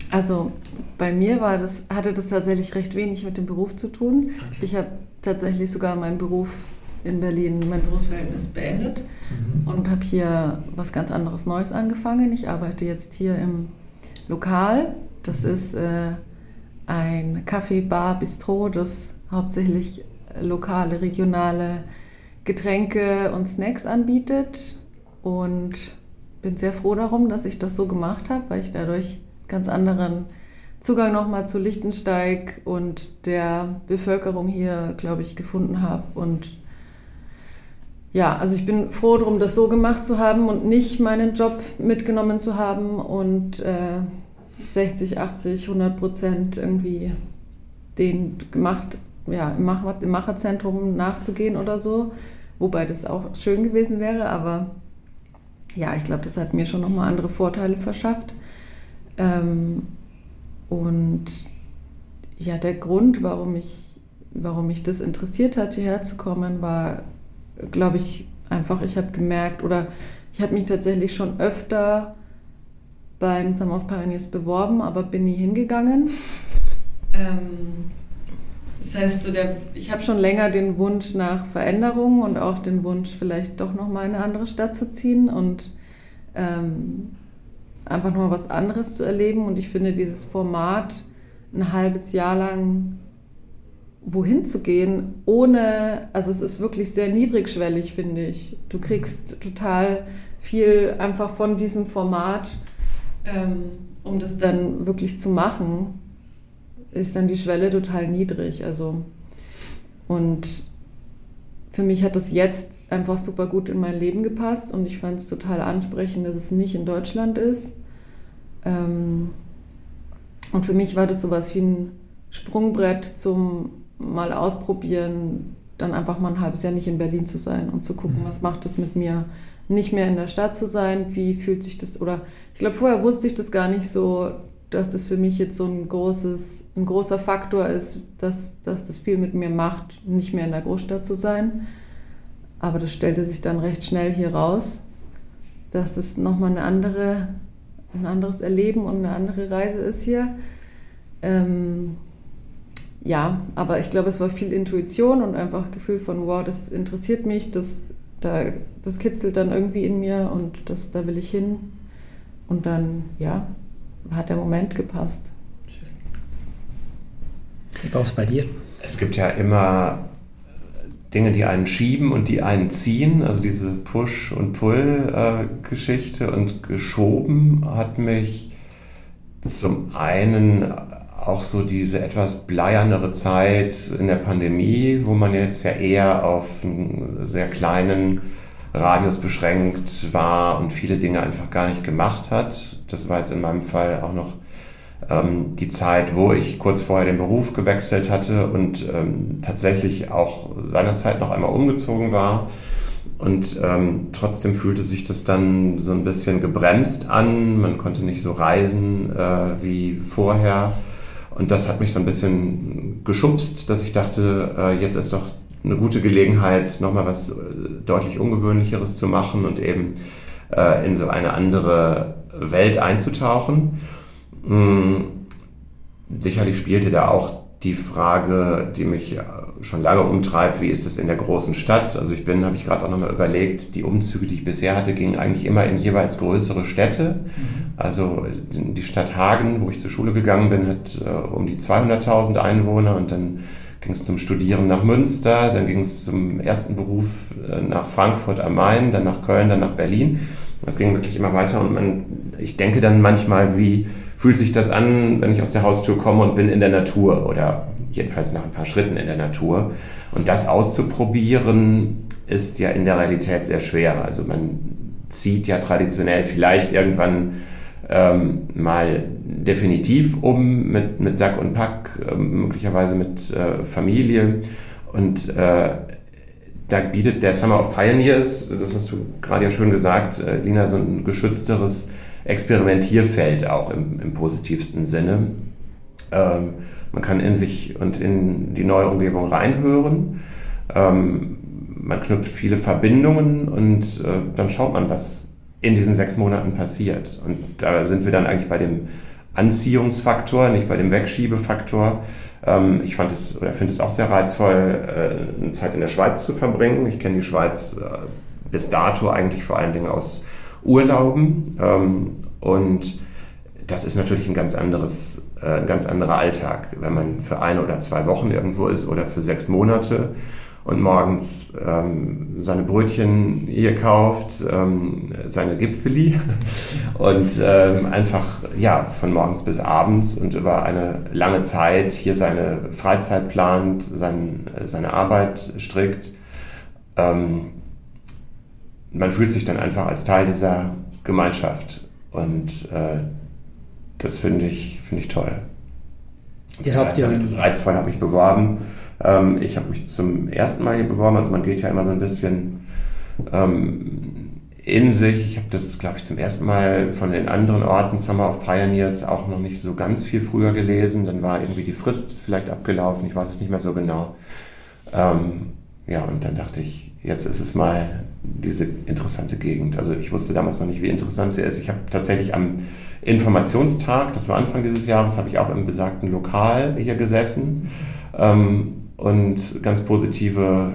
Also bei mir war das, hatte das tatsächlich recht wenig mit dem Beruf zu tun. Okay. Ich habe tatsächlich sogar meinen Beruf in Berlin, mein Berufsverhältnis beendet mhm. und habe hier was ganz anderes Neues angefangen. Ich arbeite jetzt hier im Lokal. Das mhm. ist äh, ein Café, Bar, Bistro, das hauptsächlich lokale, regionale Getränke und Snacks anbietet. Und bin sehr froh darum, dass ich das so gemacht habe, weil ich dadurch ganz anderen Zugang nochmal zu Lichtensteig und der Bevölkerung hier, glaube ich, gefunden habe. Und ja, also ich bin froh darum, das so gemacht zu haben und nicht meinen Job mitgenommen zu haben und äh, 60, 80, 100 Prozent irgendwie den gemacht, ja, im, Macher, im Macherzentrum nachzugehen oder so. Wobei das auch schön gewesen wäre, aber ja, ich glaube, das hat mir schon nochmal andere Vorteile verschafft. Ähm, und ja, der Grund, warum ich, warum mich das interessiert hat, hierher zu kommen, war, glaube ich, einfach, ich habe gemerkt oder ich habe mich tatsächlich schon öfter beim Summer of Pioneers beworben, aber bin nie hingegangen. Ähm, das heißt, so der, ich habe schon länger den Wunsch nach Veränderung und auch den Wunsch, vielleicht doch nochmal in eine andere Stadt zu ziehen und ähm, einfach nochmal was anderes zu erleben. Und ich finde dieses Format, ein halbes Jahr lang wohin zu gehen, ohne, also es ist wirklich sehr niedrigschwellig, finde ich. Du kriegst total viel einfach von diesem Format, ähm, um das dann wirklich zu machen ist dann die Schwelle total niedrig. Also und für mich hat das jetzt einfach super gut in mein Leben gepasst und ich fand es total ansprechend, dass es nicht in Deutschland ist. Ähm, und für mich war das sowas wie ein Sprungbrett zum mal ausprobieren, dann einfach mal ein halbes Jahr nicht in Berlin zu sein und zu gucken, mhm. was macht das mit mir, nicht mehr in der Stadt zu sein, wie fühlt sich das, oder ich glaube, vorher wusste ich das gar nicht so, dass das für mich jetzt so ein großes, ein großer Faktor ist, dass, dass das viel mit mir macht, nicht mehr in der Großstadt zu sein. Aber das stellte sich dann recht schnell hier raus, dass das nochmal eine andere, ein anderes Erleben und eine andere Reise ist hier. Ähm, ja, aber ich glaube, es war viel Intuition und einfach Gefühl von, wow, das interessiert mich, das, da, das kitzelt dann irgendwie in mir und das, da will ich hin. Und dann, ja, hat der Moment gepasst. Wie war es bei dir? Es gibt ja immer Dinge, die einen schieben und die einen ziehen. Also diese Push- und Pull-Geschichte und geschoben hat mich zum einen auch so diese etwas bleiernere Zeit in der Pandemie, wo man jetzt ja eher auf einen sehr kleinen Radius beschränkt war und viele Dinge einfach gar nicht gemacht hat. Das war jetzt in meinem Fall auch noch ähm, die Zeit, wo ich kurz vorher den Beruf gewechselt hatte und ähm, tatsächlich auch seinerzeit noch einmal umgezogen war. Und ähm, trotzdem fühlte sich das dann so ein bisschen gebremst an. Man konnte nicht so reisen äh, wie vorher. Und das hat mich so ein bisschen geschubst, dass ich dachte, äh, jetzt ist doch eine gute Gelegenheit, nochmal was äh, deutlich Ungewöhnlicheres zu machen und eben äh, in so eine andere Welt einzutauchen. Hm, sicherlich spielte da auch die Frage, die mich schon lange umtreibt, wie ist es in der großen Stadt? Also ich bin, habe ich gerade auch nochmal überlegt, die Umzüge, die ich bisher hatte, gingen eigentlich immer in jeweils größere Städte. Mhm. Also die Stadt Hagen, wo ich zur Schule gegangen bin, hat äh, um die 200.000 Einwohner und dann ging es zum Studieren nach Münster, dann ging es zum ersten Beruf äh, nach Frankfurt am Main, dann nach Köln, dann nach Berlin. Das ging wirklich immer weiter und man, ich denke dann manchmal, wie fühlt sich das an, wenn ich aus der Haustür komme und bin in der Natur oder jedenfalls nach ein paar Schritten in der Natur. Und das auszuprobieren ist ja in der Realität sehr schwer. Also man zieht ja traditionell vielleicht irgendwann ähm, mal definitiv um mit, mit Sack und Pack, äh, möglicherweise mit äh, Familie. Und äh, da bietet der Summer of Pioneers, das hast du gerade ja schön gesagt, äh, Lina, so ein geschützteres Experimentierfeld auch im, im positivsten Sinne. Ähm, man kann in sich und in die neue Umgebung reinhören. Ähm, man knüpft viele Verbindungen und äh, dann schaut man, was in diesen sechs Monaten passiert. Und da sind wir dann eigentlich bei dem Anziehungsfaktor, nicht bei dem Wegschiebefaktor. Ähm, ich fand es oder finde es auch sehr reizvoll, äh, eine Zeit in der Schweiz zu verbringen. Ich kenne die Schweiz äh, bis dato eigentlich vor allen Dingen aus Urlauben. Ähm, und das ist natürlich ein ganz anderes, äh, ein ganz anderer Alltag, wenn man für eine oder zwei Wochen irgendwo ist oder für sechs Monate und morgens ähm, seine Brötchen hier kauft, ähm, seine Gipfeli und ähm, einfach ja von morgens bis abends und über eine lange Zeit hier seine Freizeit plant, sein, seine Arbeit strickt. Ähm, man fühlt sich dann einfach als Teil dieser Gemeinschaft und äh, das finde ich, find ich toll. Ihr habt ja, das reizvoll habe ich beworben ähm, ich habe mich zum ersten Mal hier beworben, also man geht ja immer so ein bisschen ähm, in sich. Ich habe das, glaube ich, zum ersten Mal von den anderen Orten Summer of Pioneers auch noch nicht so ganz viel früher gelesen. Dann war irgendwie die Frist vielleicht abgelaufen, ich weiß es nicht mehr so genau. Ähm, ja, und dann dachte ich, jetzt ist es mal diese interessante Gegend. Also ich wusste damals noch nicht, wie interessant sie ist. Ich habe tatsächlich am Informationstag, das war Anfang dieses Jahres, habe ich auch im besagten Lokal hier gesessen. Ähm, und ganz positive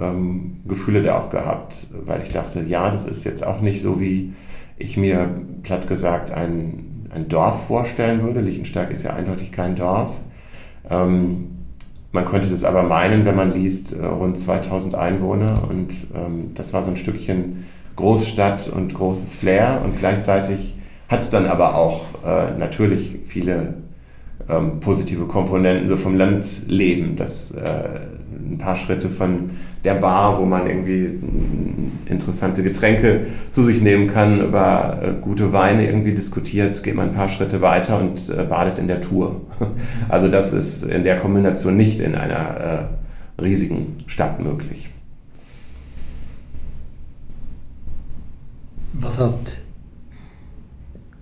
ähm, Gefühle da auch gehabt, weil ich dachte, ja, das ist jetzt auch nicht so, wie ich mir platt gesagt ein, ein Dorf vorstellen würde. Lichtensteig ist ja eindeutig kein Dorf. Ähm, man könnte das aber meinen, wenn man liest, äh, rund 2000 Einwohner und ähm, das war so ein Stückchen Großstadt und großes Flair und gleichzeitig hat es dann aber auch äh, natürlich viele ähm, positive Komponenten so vom Landleben. Das äh, ein paar Schritte von der Bar, wo man irgendwie interessante Getränke zu sich nehmen kann, über äh, gute Weine irgendwie diskutiert, geht man ein paar Schritte weiter und äh, badet in der Tour. Also das ist in der Kombination nicht in einer äh, riesigen Stadt möglich. Was hat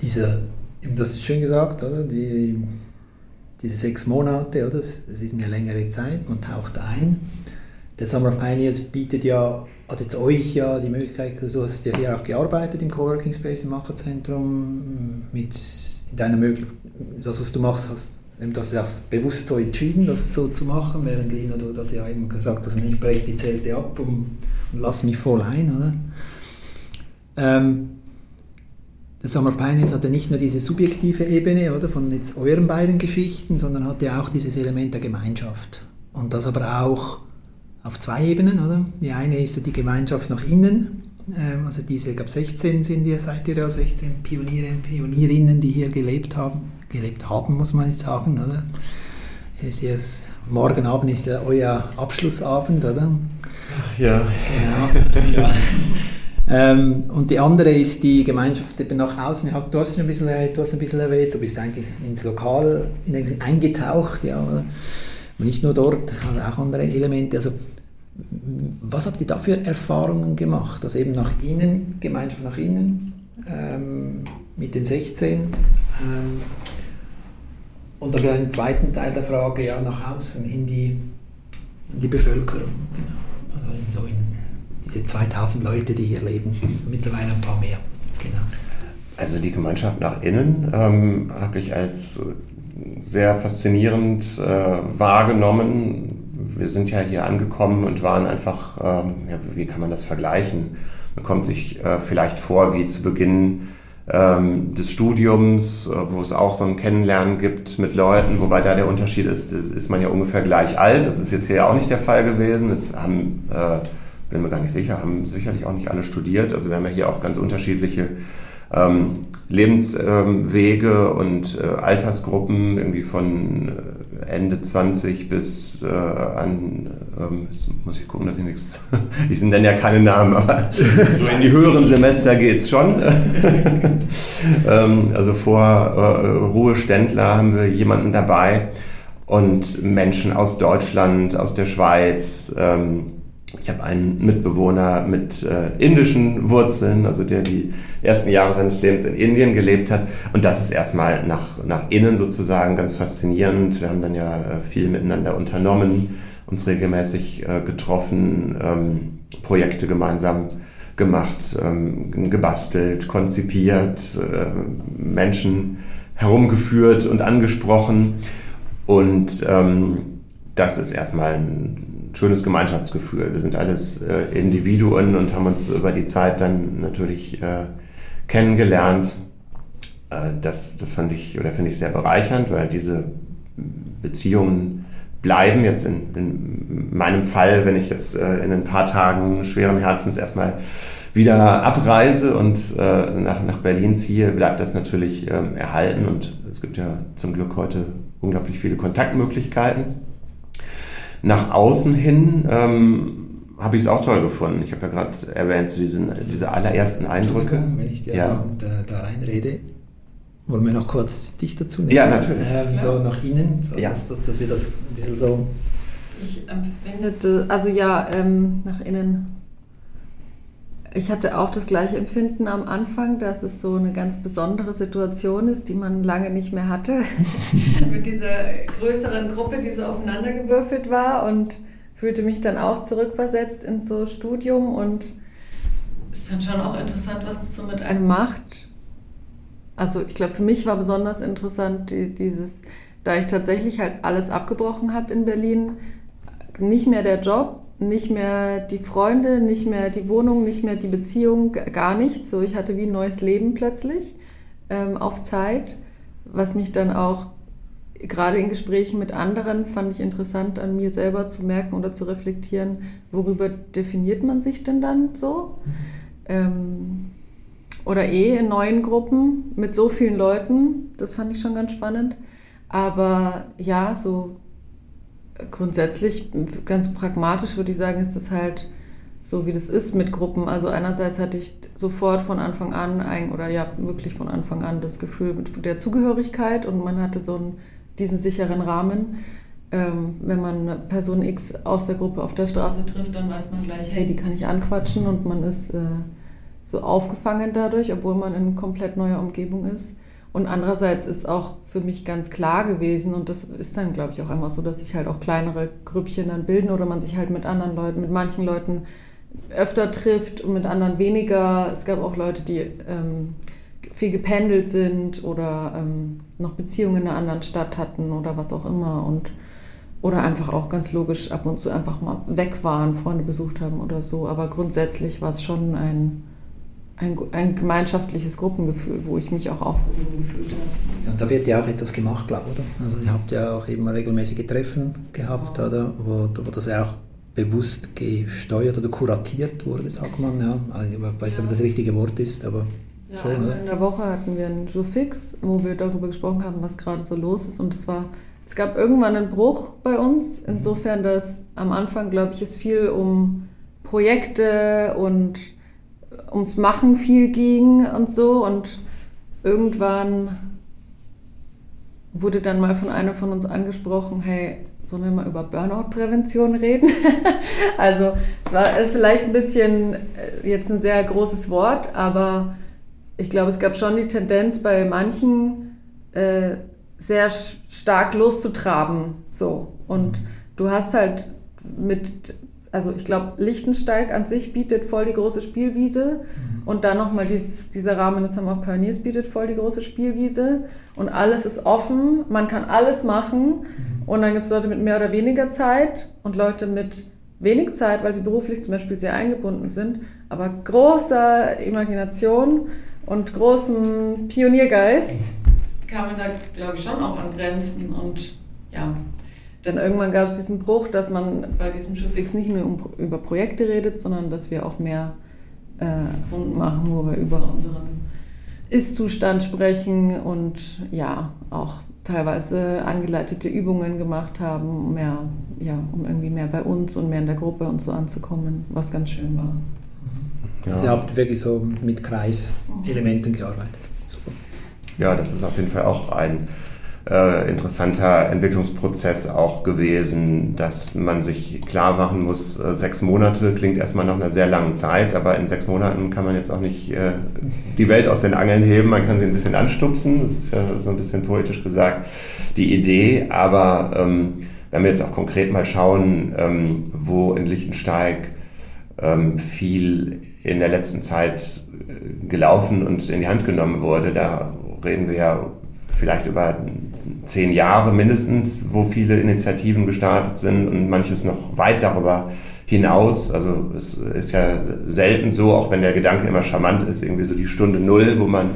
diese, das ist schön gesagt, oder? Die diese sechs Monate, oder? Das ist eine längere Zeit, man taucht ein. Der Summer of Pioneers bietet ja, hat jetzt euch ja die Möglichkeit, du hast ja hier auch gearbeitet im Coworking Space im Macherzentrum, mit deiner Möglichkeit, das was du machst, hast das ja bewusst so entschieden, das so zu machen, während Lina du das ja eben gesagt hast, ich breche die Zelte ab und, und lass mich voll ein, oder? Ähm, der Summer of Pioneers hatte nicht nur diese subjektive Ebene oder, von jetzt euren beiden Geschichten, sondern hatte auch dieses Element der Gemeinschaft. Und das aber auch auf zwei Ebenen. Oder? Die eine ist so die Gemeinschaft nach innen. Ähm, also diese, ich glaube 16 sind ihr, seid ihr ja 16 Pioniere und Pionierinnen, die hier gelebt haben. Gelebt haben, muss man jetzt sagen. Oder? Ist jetzt, morgen Abend ist ja euer Abschlussabend, oder? Ja. Genau. ja. Ähm, und die andere ist die Gemeinschaft eben nach außen. Du hast, ein bisschen, du hast ein bisschen erwähnt, du bist eigentlich ins Lokal eingetaucht, ja, oder? nicht nur dort, aber auch andere Elemente. Also, was habt ihr da für Erfahrungen gemacht? Also eben nach innen, Gemeinschaft nach innen, ähm, mit den 16. Ähm, und dann vielleicht im zweiten Teil der Frage, ja, nach außen, in die, in die Bevölkerung. Genau. Also in so in diese 2000 Leute, die hier leben, mittlerweile ein paar mehr. Genau. Also die Gemeinschaft nach innen ähm, habe ich als sehr faszinierend äh, wahrgenommen. Wir sind ja hier angekommen und waren einfach, ähm, ja, wie kann man das vergleichen? Man kommt sich äh, vielleicht vor wie zu Beginn ähm, des Studiums, äh, wo es auch so ein Kennenlernen gibt mit Leuten, wobei da der Unterschied ist, ist man ja ungefähr gleich alt. Das ist jetzt hier auch nicht der Fall gewesen. Es haben äh, bin mir gar nicht sicher, haben sicherlich auch nicht alle studiert. Also wir haben ja hier auch ganz unterschiedliche ähm, Lebenswege ähm, und äh, Altersgruppen, irgendwie von äh, Ende 20 bis äh, an, ähm, muss ich gucken, dass ich nichts, ich nenne ja keine Namen, aber so in die höheren Semester geht es schon. ähm, also vor äh, Ruheständler haben wir jemanden dabei und Menschen aus Deutschland, aus der Schweiz, ähm, Ich habe einen Mitbewohner mit äh, indischen Wurzeln, also der die ersten Jahre seines Lebens in Indien gelebt hat. Und das ist erstmal nach, nach innen sozusagen ganz faszinierend. Wir haben dann ja äh, viel miteinander unternommen, uns regelmäßig äh, getroffen, ähm, Projekte gemeinsam gemacht, ähm, gebastelt, konzipiert, äh, Menschen herumgeführt und angesprochen. Und ähm, das ist erstmal ein schönes Gemeinschaftsgefühl. Wir sind alles äh, Individuen und haben uns über die Zeit dann natürlich äh, kennengelernt. Äh, das, das fand ich oder finde ich sehr bereichernd, weil diese Beziehungen bleiben. Jetzt in, in meinem Fall, wenn ich jetzt äh, in ein paar Tagen schweren Herzens erstmal wieder abreise und äh, nach, nach Berlin ziehe, bleibt das natürlich ähm, erhalten und es gibt ja zum Glück heute unglaublich viele Kontaktmöglichkeiten. Nach außen hin ähm, habe ich es auch toll gefunden. Ich habe ja gerade erwähnt, so diese, diese allerersten Eindrücke. Wenn ich dir ja. da, da reinrede, wollen wir noch kurz dich dazu nehmen? Ja, natürlich. Ähm, so nach innen, so, ja. dass, dass, dass, wir das ein bisschen so. Ich empfinde, also ja, ähm, nach innen. Ich hatte auch das gleiche Empfinden am Anfang, dass es so eine ganz besondere Situation ist, die man lange nicht mehr hatte. Mit dieser größeren Gruppe, die so aufeinandergewürfelt war und fühlte mich dann auch zurückversetzt ins so Studium und es ist dann schon auch interessant, was das so mit einem macht also ich glaube, für mich war besonders interessant die, dieses, da ich tatsächlich halt alles abgebrochen habe in Berlin, nicht mehr der Job, nicht mehr die Freunde, nicht mehr die Wohnung, nicht mehr die Beziehung, gar nichts. So, ich hatte wie ein neues Leben plötzlich ähm, auf Zeit, was mich dann auch gerade in Gesprächen mit anderen fand ich interessant, an mir selber zu merken oder zu reflektieren, worüber definiert man sich denn dann so? Ähm, oder eh in neuen Gruppen mit so vielen Leuten. Das fand ich schon ganz spannend. Aber ja, so grundsätzlich, ganz pragmatisch würde ich sagen, ist das halt so, wie das ist mit Gruppen. Also einerseits hatte ich sofort von Anfang an, ein, oder ja, wirklich von Anfang an das Gefühl der Zugehörigkeit und man hatte so einen, diesen sicheren Rahmen. Ähm, wenn man Person X aus der Gruppe auf der Straße trifft, dann weiß man gleich, hey, die kann ich anquatschen und man ist... Äh, so aufgefangen dadurch, obwohl man in komplett neuer Umgebung ist. Und andererseits ist auch für mich ganz klar gewesen, und das ist dann, glaube ich, auch einfach so, dass sich halt auch kleinere Grüppchen dann bilden oder man sich halt mit anderen Leuten, mit manchen Leuten öfter trifft und mit anderen weniger. Es gab auch Leute, die ähm, viel gependelt sind oder ähm, noch Beziehungen in einer anderen Stadt hatten oder was auch immer. Und, oder einfach auch ganz logisch ab und zu einfach mal weg waren, Freunde besucht haben oder so. Aber grundsätzlich war es schon ein ein, ein gemeinschaftliches Gruppengefühl, wo ich mich auch aufgehoben gefühlt habe. Und da wird ja auch etwas gemacht, glaube ich, oder? Also ihr habt ja auch eben regelmäßige Treffen gehabt, ja. oder? Wo, wo das auch bewusst gesteuert oder kuratiert wurde, sagt man, ja. Also ich weiß nicht, ob das richtige Wort ist, aber ja, so, ne? In der Woche hatten wir einen Jour fix, wo wir darüber gesprochen haben, was gerade so los ist und es war es gab irgendwann einen Bruch bei uns, insofern, dass am Anfang, glaube ich, es viel um Projekte und ums Machen viel ging und so. Und irgendwann wurde dann mal von einer von uns angesprochen, hey, sollen wir mal über Burnout-Prävention reden? also es war ist vielleicht ein bisschen äh, jetzt ein sehr großes Wort, aber ich glaube, es gab schon die Tendenz bei manchen äh, sehr stark loszutraben. So. Und du hast halt mit also ich glaube, Lichtensteig an sich bietet voll die große Spielwiese. Mhm. und dann nochmal dieser Rahmen des Summer Pioneers bietet voll die große Spielwiese. Und alles ist offen, man kann alles machen. Mhm. und dann gibt es Leute mit mehr oder weniger Zeit und Leute mit wenig Zeit, weil sie beruflich zum Beispiel sehr eingebunden sind, aber großer Imagination und großem Pioniergeist. Kann man da, glaube ich, schon auch an Grenzen und ja, denn irgendwann gab es diesen Bruch, dass man bei diesem Schiffix nicht nur um, über Projekte redet, sondern dass wir auch mehr äh, Runden machen, wo wir über unseren Ist-Zustand sprechen und ja, auch teilweise angeleitete Übungen gemacht haben, mehr, ja, um irgendwie mehr bei uns und mehr in der Gruppe und so anzukommen, was ganz schön war. Ja. Also ihr habt wirklich so mit Kreiselementen gearbeitet. Super. Ja, das ist auf jeden Fall auch ein äh, interessanter Entwicklungsprozess auch gewesen, dass man sich klar machen muss, äh, sechs Monate klingt erstmal nach einer sehr langen Zeit, aber in sechs Monaten kann man jetzt auch nicht äh, die Welt aus den Angeln heben, man kann sie ein bisschen anstupsen, das ist ja so ein bisschen poetisch gesagt, die Idee, aber ähm, wenn wir jetzt auch konkret mal schauen, ähm, wo in Lichtensteig ähm, viel in der letzten Zeit äh, gelaufen und in die Hand genommen wurde, da reden wir ja vielleicht über zehn Jahre mindestens, wo viele Initiativen gestartet sind und manches noch weit darüber hinaus. Also es ist ja selten so, auch wenn der Gedanke immer charmant ist, irgendwie so die Stunde Null, wo man,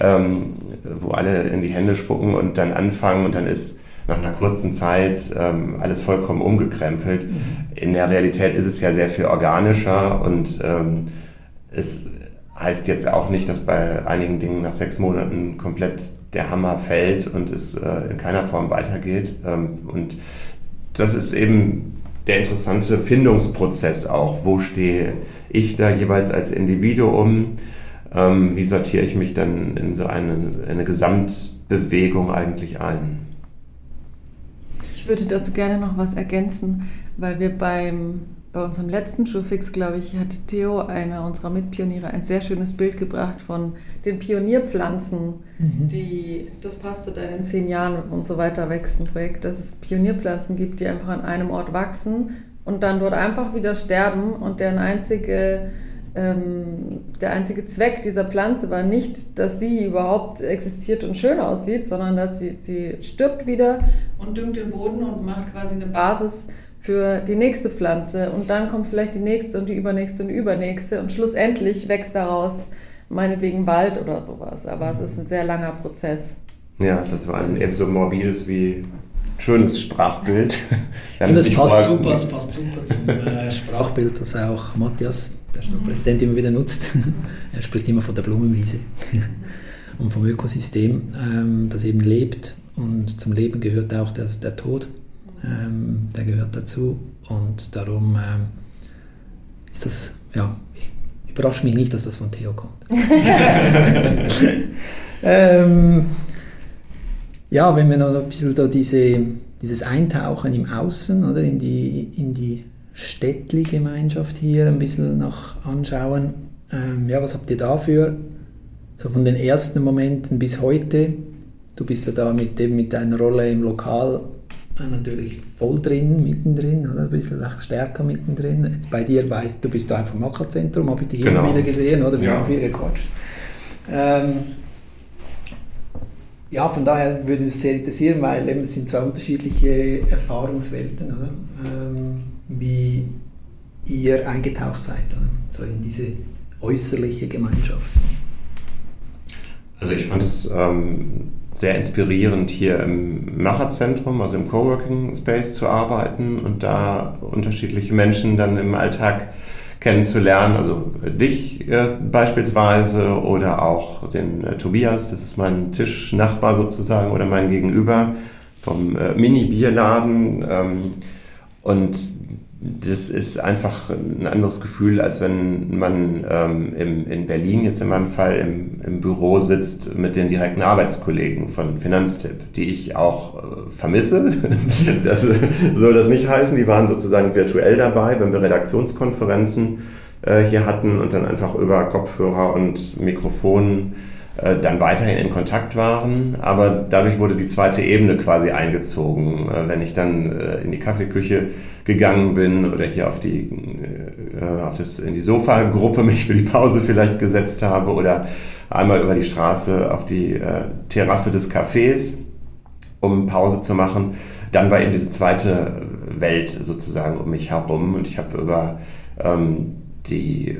ähm, wo alle in die Hände spucken und dann anfangen und dann ist nach einer kurzen Zeit ähm, alles vollkommen umgekrempelt. Mhm. In der Realität ist es ja sehr viel organischer und ähm, es heißt jetzt auch nicht, dass bei einigen Dingen nach sechs Monaten komplett der Hammer fällt und es äh, in keiner Form weitergeht. Ähm, und das ist eben der interessante Findungsprozess auch. Wo stehe ich da jeweils als Individuum? Ähm, wie sortiere ich mich dann in so eine, eine Gesamtbewegung eigentlich ein? Ich würde dazu gerne noch was ergänzen, weil wir beim bei unserem letzten Schulfix, glaube ich, hat Theo, einer unserer Mitpioniere, ein sehr schönes Bild gebracht von den Pionierpflanzen, mhm. die, das passte dann in zehn Jahren und so weiter wächst ein Projekt, dass es Pionierpflanzen gibt, die einfach an einem Ort wachsen und dann dort einfach wieder sterben und deren einzige, ähm, der einzige Zweck dieser Pflanze war nicht, dass sie überhaupt existiert und schön aussieht, sondern dass sie, sie stirbt wieder und düngt den Boden und macht quasi eine Basis für die nächste Pflanze und dann kommt vielleicht die nächste und die übernächste und die übernächste und schlussendlich wächst daraus meinetwegen Wald oder sowas. Aber es ist ein sehr langer Prozess. Ja, das war ein ebenso morbides wie schönes Sprachbild. und das passt super, das passt super zum äh, Sprachbild, das auch Matthias, der Präsident, immer wieder nutzt. er spricht immer von der Blumenwiese und vom Ökosystem, ähm, das eben lebt und zum Leben gehört auch der, der Tod ähm, der gehört dazu und darum ähm, ist das, ja, ich überrasche mich nicht, dass das von Theo kommt. ähm, ja, wenn wir noch ein bisschen so diese, dieses Eintauchen im Außen oder in die, in die städtliche Gemeinschaft hier ein bisschen noch anschauen. Ähm, ja, was habt ihr dafür? So von den ersten Momenten bis heute. Du bist ja da mit, eben mit deiner Rolle im Lokal natürlich voll drin, mittendrin, oder? ein bisschen stärker mittendrin. Jetzt bei dir weißt du, bist da einfach im Maklerzentrum, habe ich dich genau. immer wieder gesehen, oder? Wir ja. haben viel gequatscht. Ähm, ja, von daher würde mich sehr interessieren, weil eben es sind zwei unterschiedliche Erfahrungswelten, oder? Ähm, wie ihr eingetaucht seid, oder? so in diese äußerliche Gemeinschaft. Also ich fand es ähm, sehr inspirierend, hier im Macherzentrum, also im Coworking Space zu arbeiten und da unterschiedliche Menschen dann im Alltag kennenzulernen. Also dich äh, beispielsweise oder auch den äh, Tobias, das ist mein Tischnachbar sozusagen oder mein Gegenüber vom äh, Mini-Bierladen. Ähm, und das ist einfach ein anderes Gefühl, als wenn man ähm, im, in Berlin jetzt in meinem Fall im, im, Büro sitzt mit den direkten Arbeitskollegen von Finanztipp, die ich auch äh, vermisse. das soll das nicht heißen, die waren sozusagen virtuell dabei, wenn wir Redaktionskonferenzen äh, hier hatten und dann einfach über Kopfhörer und Mikrofon äh, dann weiterhin in Kontakt waren, aber dadurch wurde die zweite Ebene quasi eingezogen. Äh, wenn ich dann äh, in die Kaffeeküche gegangen bin oder hier auf die, auf das, in die Sofagruppe mich für die Pause vielleicht gesetzt habe oder einmal über die Straße auf die Terrasse des Cafés, um Pause zu machen, dann war eben diese zweite Welt sozusagen um mich herum. Und ich habe über ähm, die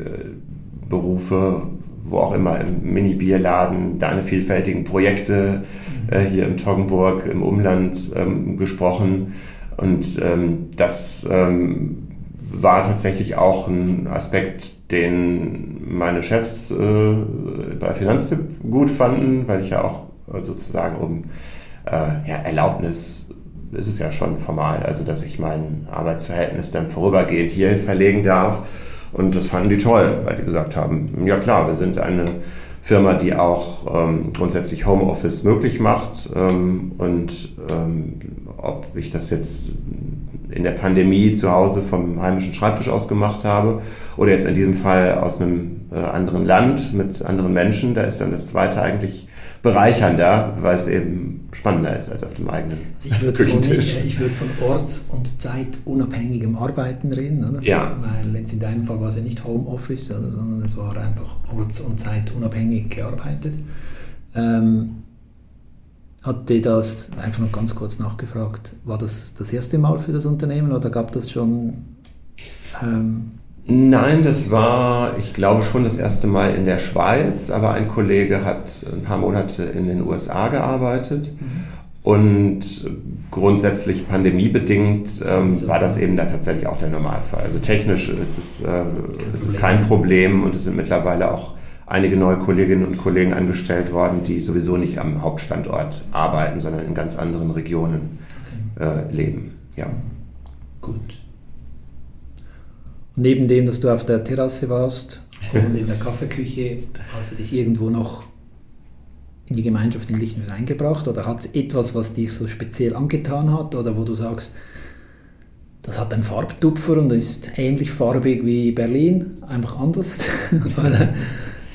Berufe wo auch immer, im Mini-Bierladen, deine vielfältigen Projekte äh, hier in Toggenburg, im Umland ähm, gesprochen. Und ähm, das ähm, war tatsächlich auch ein Aspekt, den meine Chefs äh, bei Finanztipp gut fanden, weil ich ja auch sozusagen um äh, ja, Erlaubnis ist es ja schon formal, also dass ich mein Arbeitsverhältnis dann vorübergehend hierhin verlegen darf und das fanden die toll, weil die gesagt haben, ja klar, wir sind eine Firma, die auch ähm, grundsätzlich Homeoffice möglich macht. Ähm, und ähm, ob ich das jetzt in der Pandemie zu Hause vom heimischen Schreibtisch aus gemacht habe oder jetzt in diesem Fall aus einem äh, anderen Land mit anderen Menschen, da ist dann das zweite eigentlich bereichernder, weil es eben spannender ist als auf dem eigenen also ich würde von, ich würde von orts- und zeitunabhängigem Arbeiten reden, oder? Ja. Weil jetzt in deinem Fall war es ja nicht Homeoffice, oder, sondern es war einfach orts- und zeitunabhängig gearbeitet. Ähm, hat dir das, einfach noch ganz kurz nachgefragt, war das das erste Mal für das Unternehmen oder gab das schon ähm, Nein, das war, ich glaube, schon das erste Mal in der Schweiz, aber ein Kollege hat ein paar Monate in den USA gearbeitet. Mhm. Und grundsätzlich pandemiebedingt ähm, war das eben da tatsächlich auch der Normalfall. Also technisch ist es, äh, ist es kein Problem und es sind mittlerweile auch einige neue Kolleginnen und Kollegen angestellt worden, die sowieso nicht am Hauptstandort arbeiten, sondern in ganz anderen Regionen okay. äh, leben. Ja. Gut. Neben dem, dass du auf der Terrasse warst und in der Kaffeeküche, hast du dich irgendwo noch in die Gemeinschaft in Lichtenfels eingebracht? Oder hat es etwas, was dich so speziell angetan hat? Oder wo du sagst, das hat einen Farbtupfer und ist ähnlich farbig wie Berlin, einfach anders?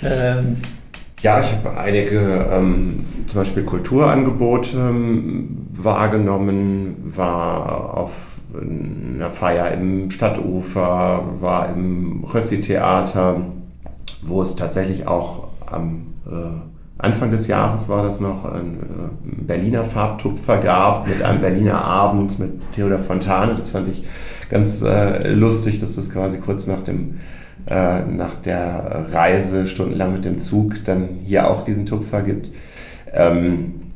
ähm, ja, ich habe einige ähm, zum Beispiel Kulturangebote ähm, wahrgenommen, war auf einer Feier im Stadtufer, war im Rössi-Theater, wo es tatsächlich auch am äh, Anfang des Jahres war das noch ein äh, Berliner Farbtupfer gab mit einem Berliner Abend mit Theodor Fontane. Das fand ich ganz äh, lustig, dass das quasi kurz nach dem äh, nach der Reise stundenlang mit dem Zug dann hier auch diesen Tupfer gibt. Ähm,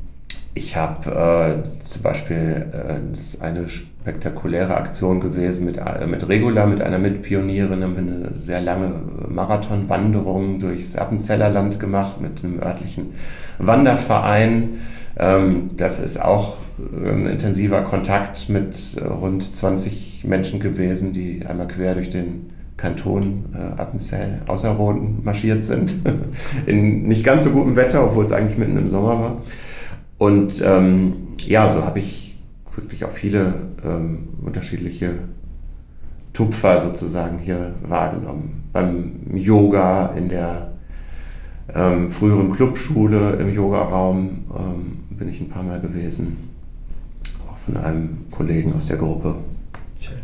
ich habe äh, zum Beispiel, äh, das ist eine spektakuläre Aktion gewesen mit, äh, mit Regula, mit einer Mitpionierin, haben wir eine sehr lange Marathonwanderung durchs Appenzellerland gemacht mit einem örtlichen Wanderverein. Ähm, das ist auch ein intensiver Kontakt mit äh, rund 20 Menschen gewesen, die einmal quer durch den Kanton äh, Appenzell Außerroden marschiert sind. In nicht ganz so gutem Wetter, obwohl es eigentlich mitten im Sommer war. Und ähm, ja, so habe ich wirklich auch viele ähm, unterschiedliche Tupfer sozusagen hier wahrgenommen. Beim Yoga in der ähm, früheren Clubschule im Yogaraum ähm, bin ich ein paar Mal gewesen. Auch von einem Kollegen aus der Gruppe. Schön.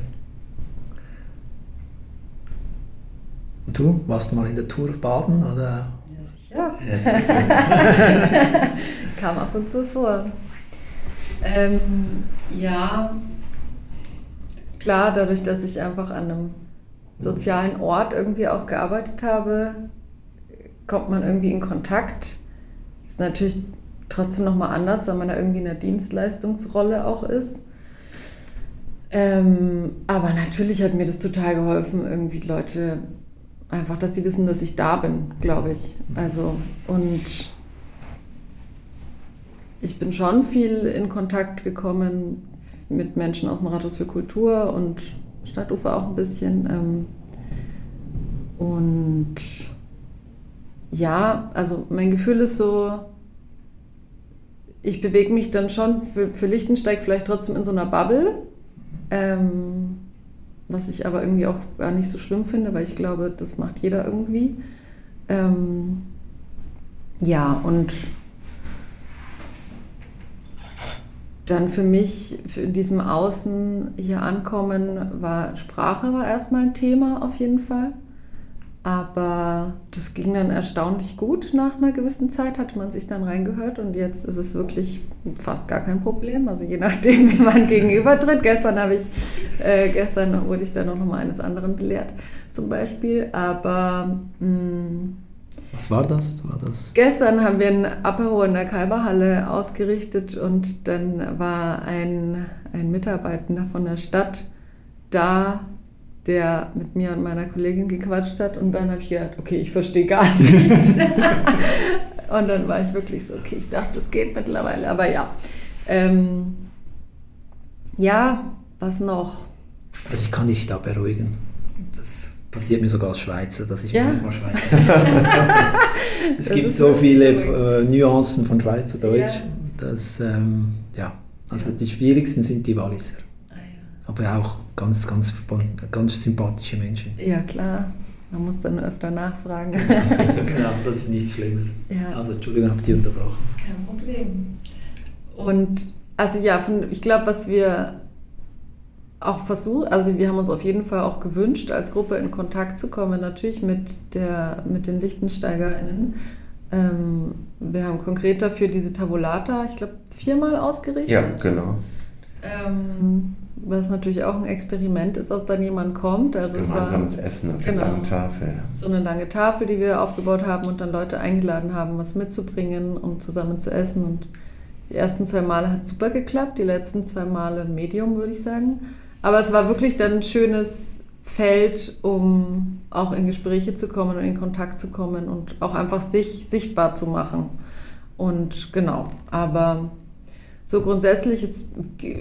Und du, warst du mal in der Tour baden oder? Ja, sicher. kam ab und zu vor. Ähm, ja, klar, dadurch, dass ich einfach an einem sozialen Ort irgendwie auch gearbeitet habe, kommt man irgendwie in Kontakt. Ist natürlich trotzdem nochmal anders, weil man da irgendwie in einer Dienstleistungsrolle auch ist. Ähm, aber natürlich hat mir das total geholfen, irgendwie Leute einfach, dass sie wissen, dass ich da bin, glaube ich. Also und ich bin schon viel in Kontakt gekommen mit Menschen aus dem Rathaus für Kultur und Stadtufer auch ein bisschen. Ähm, und ja, also mein Gefühl ist so, ich bewege mich dann schon für, für Lichtensteig vielleicht trotzdem in so einer Bubble, ähm, was ich aber irgendwie auch gar nicht so schlimm finde, weil ich glaube, das macht jeder irgendwie. Ähm, ja, und dann für mich, für diesem Außen hier ankommen, war Sprache war erstmal ein Thema auf jeden Fall. Aber das ging dann erstaunlich gut. Nach einer gewissen Zeit hatte man sich dann reingehört und jetzt ist es wirklich fast gar kein Problem. Also je nachdem, wie man gegenübertritt. Gestern habe ich, äh, gestern wurde ich dann noch mal eines anderen belehrt, zum Beispiel. Aber mh, mm, was war das? war das? Gestern haben wir ein Apero in der Kalberhalle ausgerichtet und dann war ein, ein Mitarbeitender von der Stadt da, der mit mir und meiner Kollegin gequatscht hat und dann habe ich gedacht, okay, ich verstehe gar nichts. und dann war ich wirklich so, okay, ich dachte, es geht mittlerweile, aber ja. Ähm, ja, was noch? Also ich kann dich da beruhigen. Das passiert mir sogar als Schweizer, dass ich Ja. manchmal Schweizer. es Das gibt so viele ruhig. äh, Nuancen von Schweizerdeutsch, Ja. dass ähm, ja, also die schwierigsten sind die Walliser, aber auch ganz, ganz, ganz sympathische Menschen. Ja, klar. Man muss dann öfter nachfragen. genau, das ist nichts Schlimmes. Ja. Also Entschuldigung, habe ich unterbrochen. Kein Problem. Und also ja, von, ich glaube, was wir auch versuchen, also wir haben uns auf jeden Fall auch gewünscht, als Gruppe in Kontakt zu kommen, natürlich mit, der, mit den LichtensteigerInnen. Ähm, wir haben konkret dafür diese Tabulata, ich glaube, viermal ausgerichtet. Ja, genau. Ähm, was natürlich auch ein Experiment ist, ob dann jemand kommt. Also es war Gemeinsames Essen auf der Genau. langen Tafel. so eine lange Tafel, die wir aufgebaut haben und dann Leute eingeladen haben, was mitzubringen, um zusammen zu essen. Und die ersten zwei Male hat super geklappt, die letzten zwei Male Medium, würde ich sagen. Aber es war wirklich dann ein schönes Feld, um auch in Gespräche zu kommen und in Kontakt zu kommen und auch einfach sich sichtbar zu machen. Und genau, aber so grundsätzlich ist,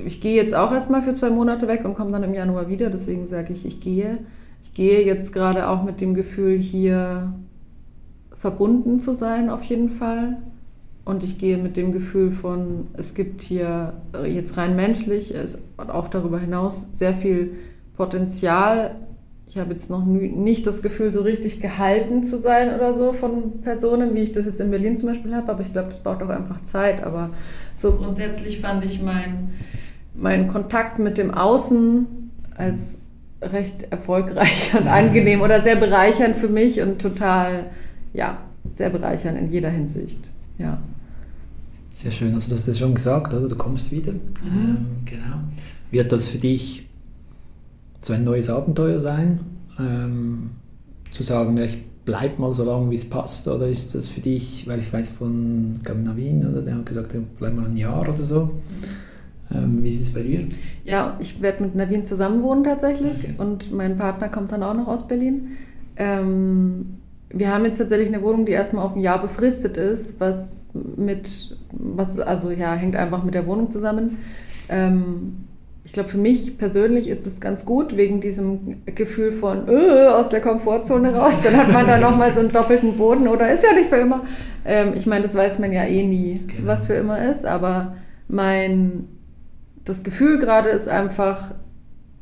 ich gehe jetzt auch erstmal für zwei Monate weg und komme dann im Januar wieder, deswegen sage ich, ich gehe. Ich gehe jetzt gerade auch mit dem Gefühl, hier verbunden zu sein, auf jeden Fall. Und ich gehe mit dem Gefühl von, es gibt hier äh, jetzt rein menschlich, es auch darüber hinaus sehr viel Potenzial. Ich habe jetzt noch nicht das Gefühl, so richtig gehalten zu sein oder so von Personen, wie ich das jetzt in Berlin zum Beispiel habe. Aber ich glaube, das braucht auch einfach Zeit. Aber so grundsätzlich fand ich mein, meinen Kontakt mit dem Außen als recht erfolgreich und angenehm oder sehr bereichernd für mich und total, ja, sehr bereichernd in jeder Hinsicht. Ja. Sehr schön, also du hast das schon gesagt, oder? Du kommst wieder. Ähm, genau. Wird das für dich so ein neues Abenteuer sein? Ähm, zu sagen, ja, ich bleib mal so lange, wie es passt? Oder ist das für dich, weil ich weiß von ich glaube, Navin, oder? Der hat gesagt, ja, bleib mal ein Jahr oder so. Ähm, wie ist es bei dir? Ja, ich werde mit Navin zusammen wohnen tatsächlich Okay. und mein Partner kommt dann auch noch aus Berlin. Ähm, wir haben jetzt tatsächlich eine Wohnung, die erstmal auf ein Jahr befristet ist, was mit, was, also ja, hängt einfach mit der Wohnung zusammen. Ähm, ich glaube, für mich persönlich ist es ganz gut, wegen diesem Gefühl von äh, aus der Komfortzone raus. Dann hat man da nochmal so einen doppelten Boden oder ist ja nicht für immer. Ähm, ich meine, das weiß man ja eh nie, Genau. was für immer ist, aber mein das Gefühl gerade ist einfach,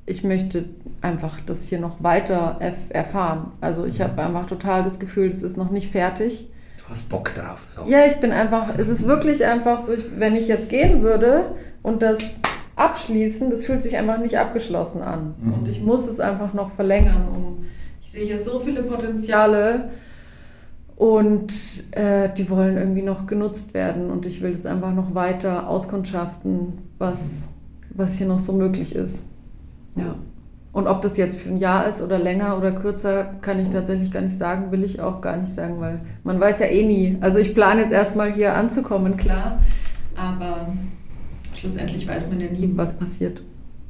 ich möchte einfach das hier noch weiter erf erfahren. Also ich habe einfach total das Gefühl, es ist noch nicht fertig. Du hast Bock drauf. So. Ja, ich bin einfach, es ist wirklich einfach so, ich, wenn ich jetzt gehen würde und das abschließen, das fühlt sich einfach nicht abgeschlossen an. Und ich muss es einfach noch verlängern. Um, ich sehe hier so viele Potenziale und äh, die wollen irgendwie noch genutzt werden und ich will das einfach noch weiter auskundschaften, was, was hier noch so möglich ist. Ja. Und ob das jetzt für ein Jahr ist oder länger oder kürzer, kann ich tatsächlich gar nicht sagen, will ich auch gar nicht sagen, weil man weiß ja eh nie. Also ich plane jetzt erstmal hier anzukommen, klar, aber schlussendlich weiß man ja nie, was passiert.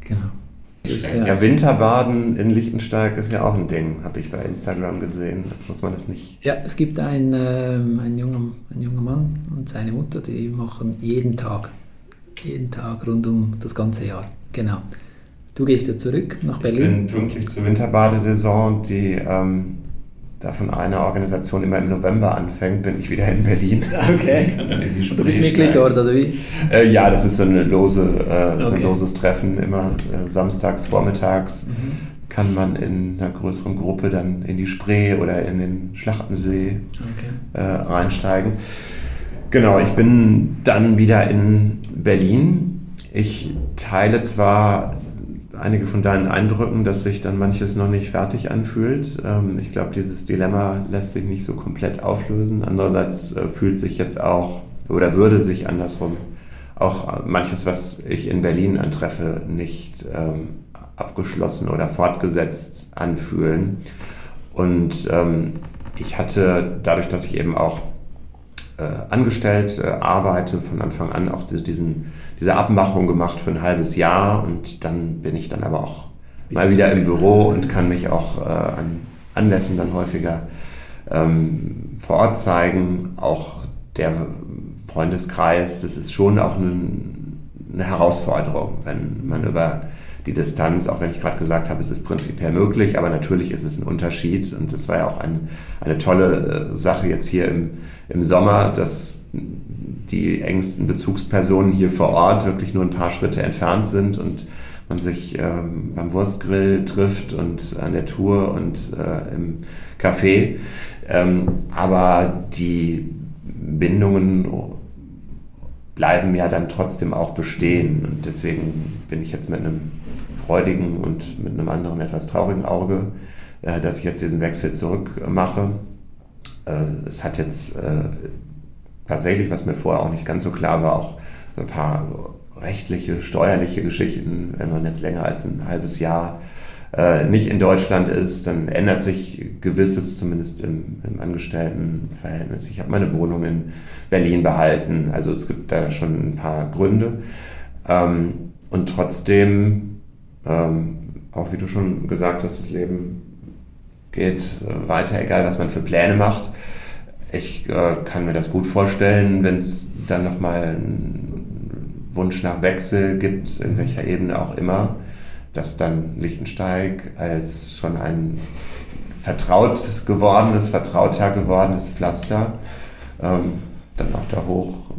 Genau. Ist, Ja, Winterbaden in Liechtensteig ist ja auch ein Ding, habe ich bei Instagram gesehen. Muss man das nicht. Ja, es gibt ein, ähm, ein, junger, ein junger Mann und seine Mutter, die machen jeden Tag, jeden Tag rund um das ganze Jahr. Genau. Du gehst ja zurück nach Ich Berlin. bin pünktlich zur Winterbadesaison, die ähm, da von einer Organisation immer im November anfängt, bin ich wieder in Berlin. Okay. Du bist Mitglied dort, oder wie? Äh, ja, das ist so, eine lose, äh, so Okay. ein loses Treffen, immer äh, samstags, vormittags. Mhm. Kann man in einer größeren Gruppe dann in die Spree oder in den Schlachtensee Okay. äh, reinsteigen. Genau, ich bin dann wieder in Berlin. Ich teile zwar einige von deinen Eindrücken, dass sich dann manches noch nicht fertig anfühlt. Ähm, ich glaube, dieses Dilemma lässt sich nicht so komplett auflösen. Andererseits äh, fühlt sich jetzt auch oder würde sich andersrum auch äh, manches, was ich in Berlin antreffe, nicht ähm, abgeschlossen oder fortgesetzt anfühlen. Und ähm, ich hatte dadurch, dass ich eben auch äh, angestellt äh, arbeite, von Anfang an auch diesen, diese Abmachung gemacht für ein halbes Jahr und dann bin ich dann aber auch mal wieder im Büro und kann mich auch äh, an Anlässen dann häufiger ähm, vor Ort zeigen. Auch der Freundeskreis, das ist schon auch eine, eine Herausforderung, wenn man über die Distanz, auch wenn ich gerade gesagt habe, es ist prinzipiell möglich, aber natürlich ist es ein Unterschied und das war ja auch ein, eine tolle äh, Sache jetzt hier im, im Sommer, dass die engsten Bezugspersonen hier vor Ort wirklich nur ein paar Schritte entfernt sind und man sich ähm, beim Wurstgrill trifft und an der Tour und äh, im Café. Ähm, aber die Bindungen bleiben ja dann trotzdem auch bestehen. Und deswegen bin ich jetzt mit einem freudigen und mit einem anderen etwas traurigen Auge, äh, dass ich jetzt diesen Wechsel zurück mache. Äh, es hat jetzt äh, tatsächlich, was mir vorher auch nicht ganz so klar war, auch ein paar rechtliche, steuerliche Geschichten, wenn man jetzt länger als ein halbes Jahr äh, nicht in Deutschland ist, dann ändert sich gewisses, zumindest im, im Angestelltenverhältnis. Ich habe meine Wohnung in Berlin behalten, also es gibt da schon ein paar Gründe. Ähm, und trotzdem, ähm, auch wie du schon gesagt hast, das Leben geht weiter, egal was man für Pläne macht. Ich äh, kann mir das gut vorstellen, wenn es dann nochmal einen Wunsch nach Wechsel gibt, in welcher Ebene auch immer, dass dann Lichtensteig als schon ein vertraut gewordenes, vertrauter gewordenes Pflaster ähm, dann auch da hoch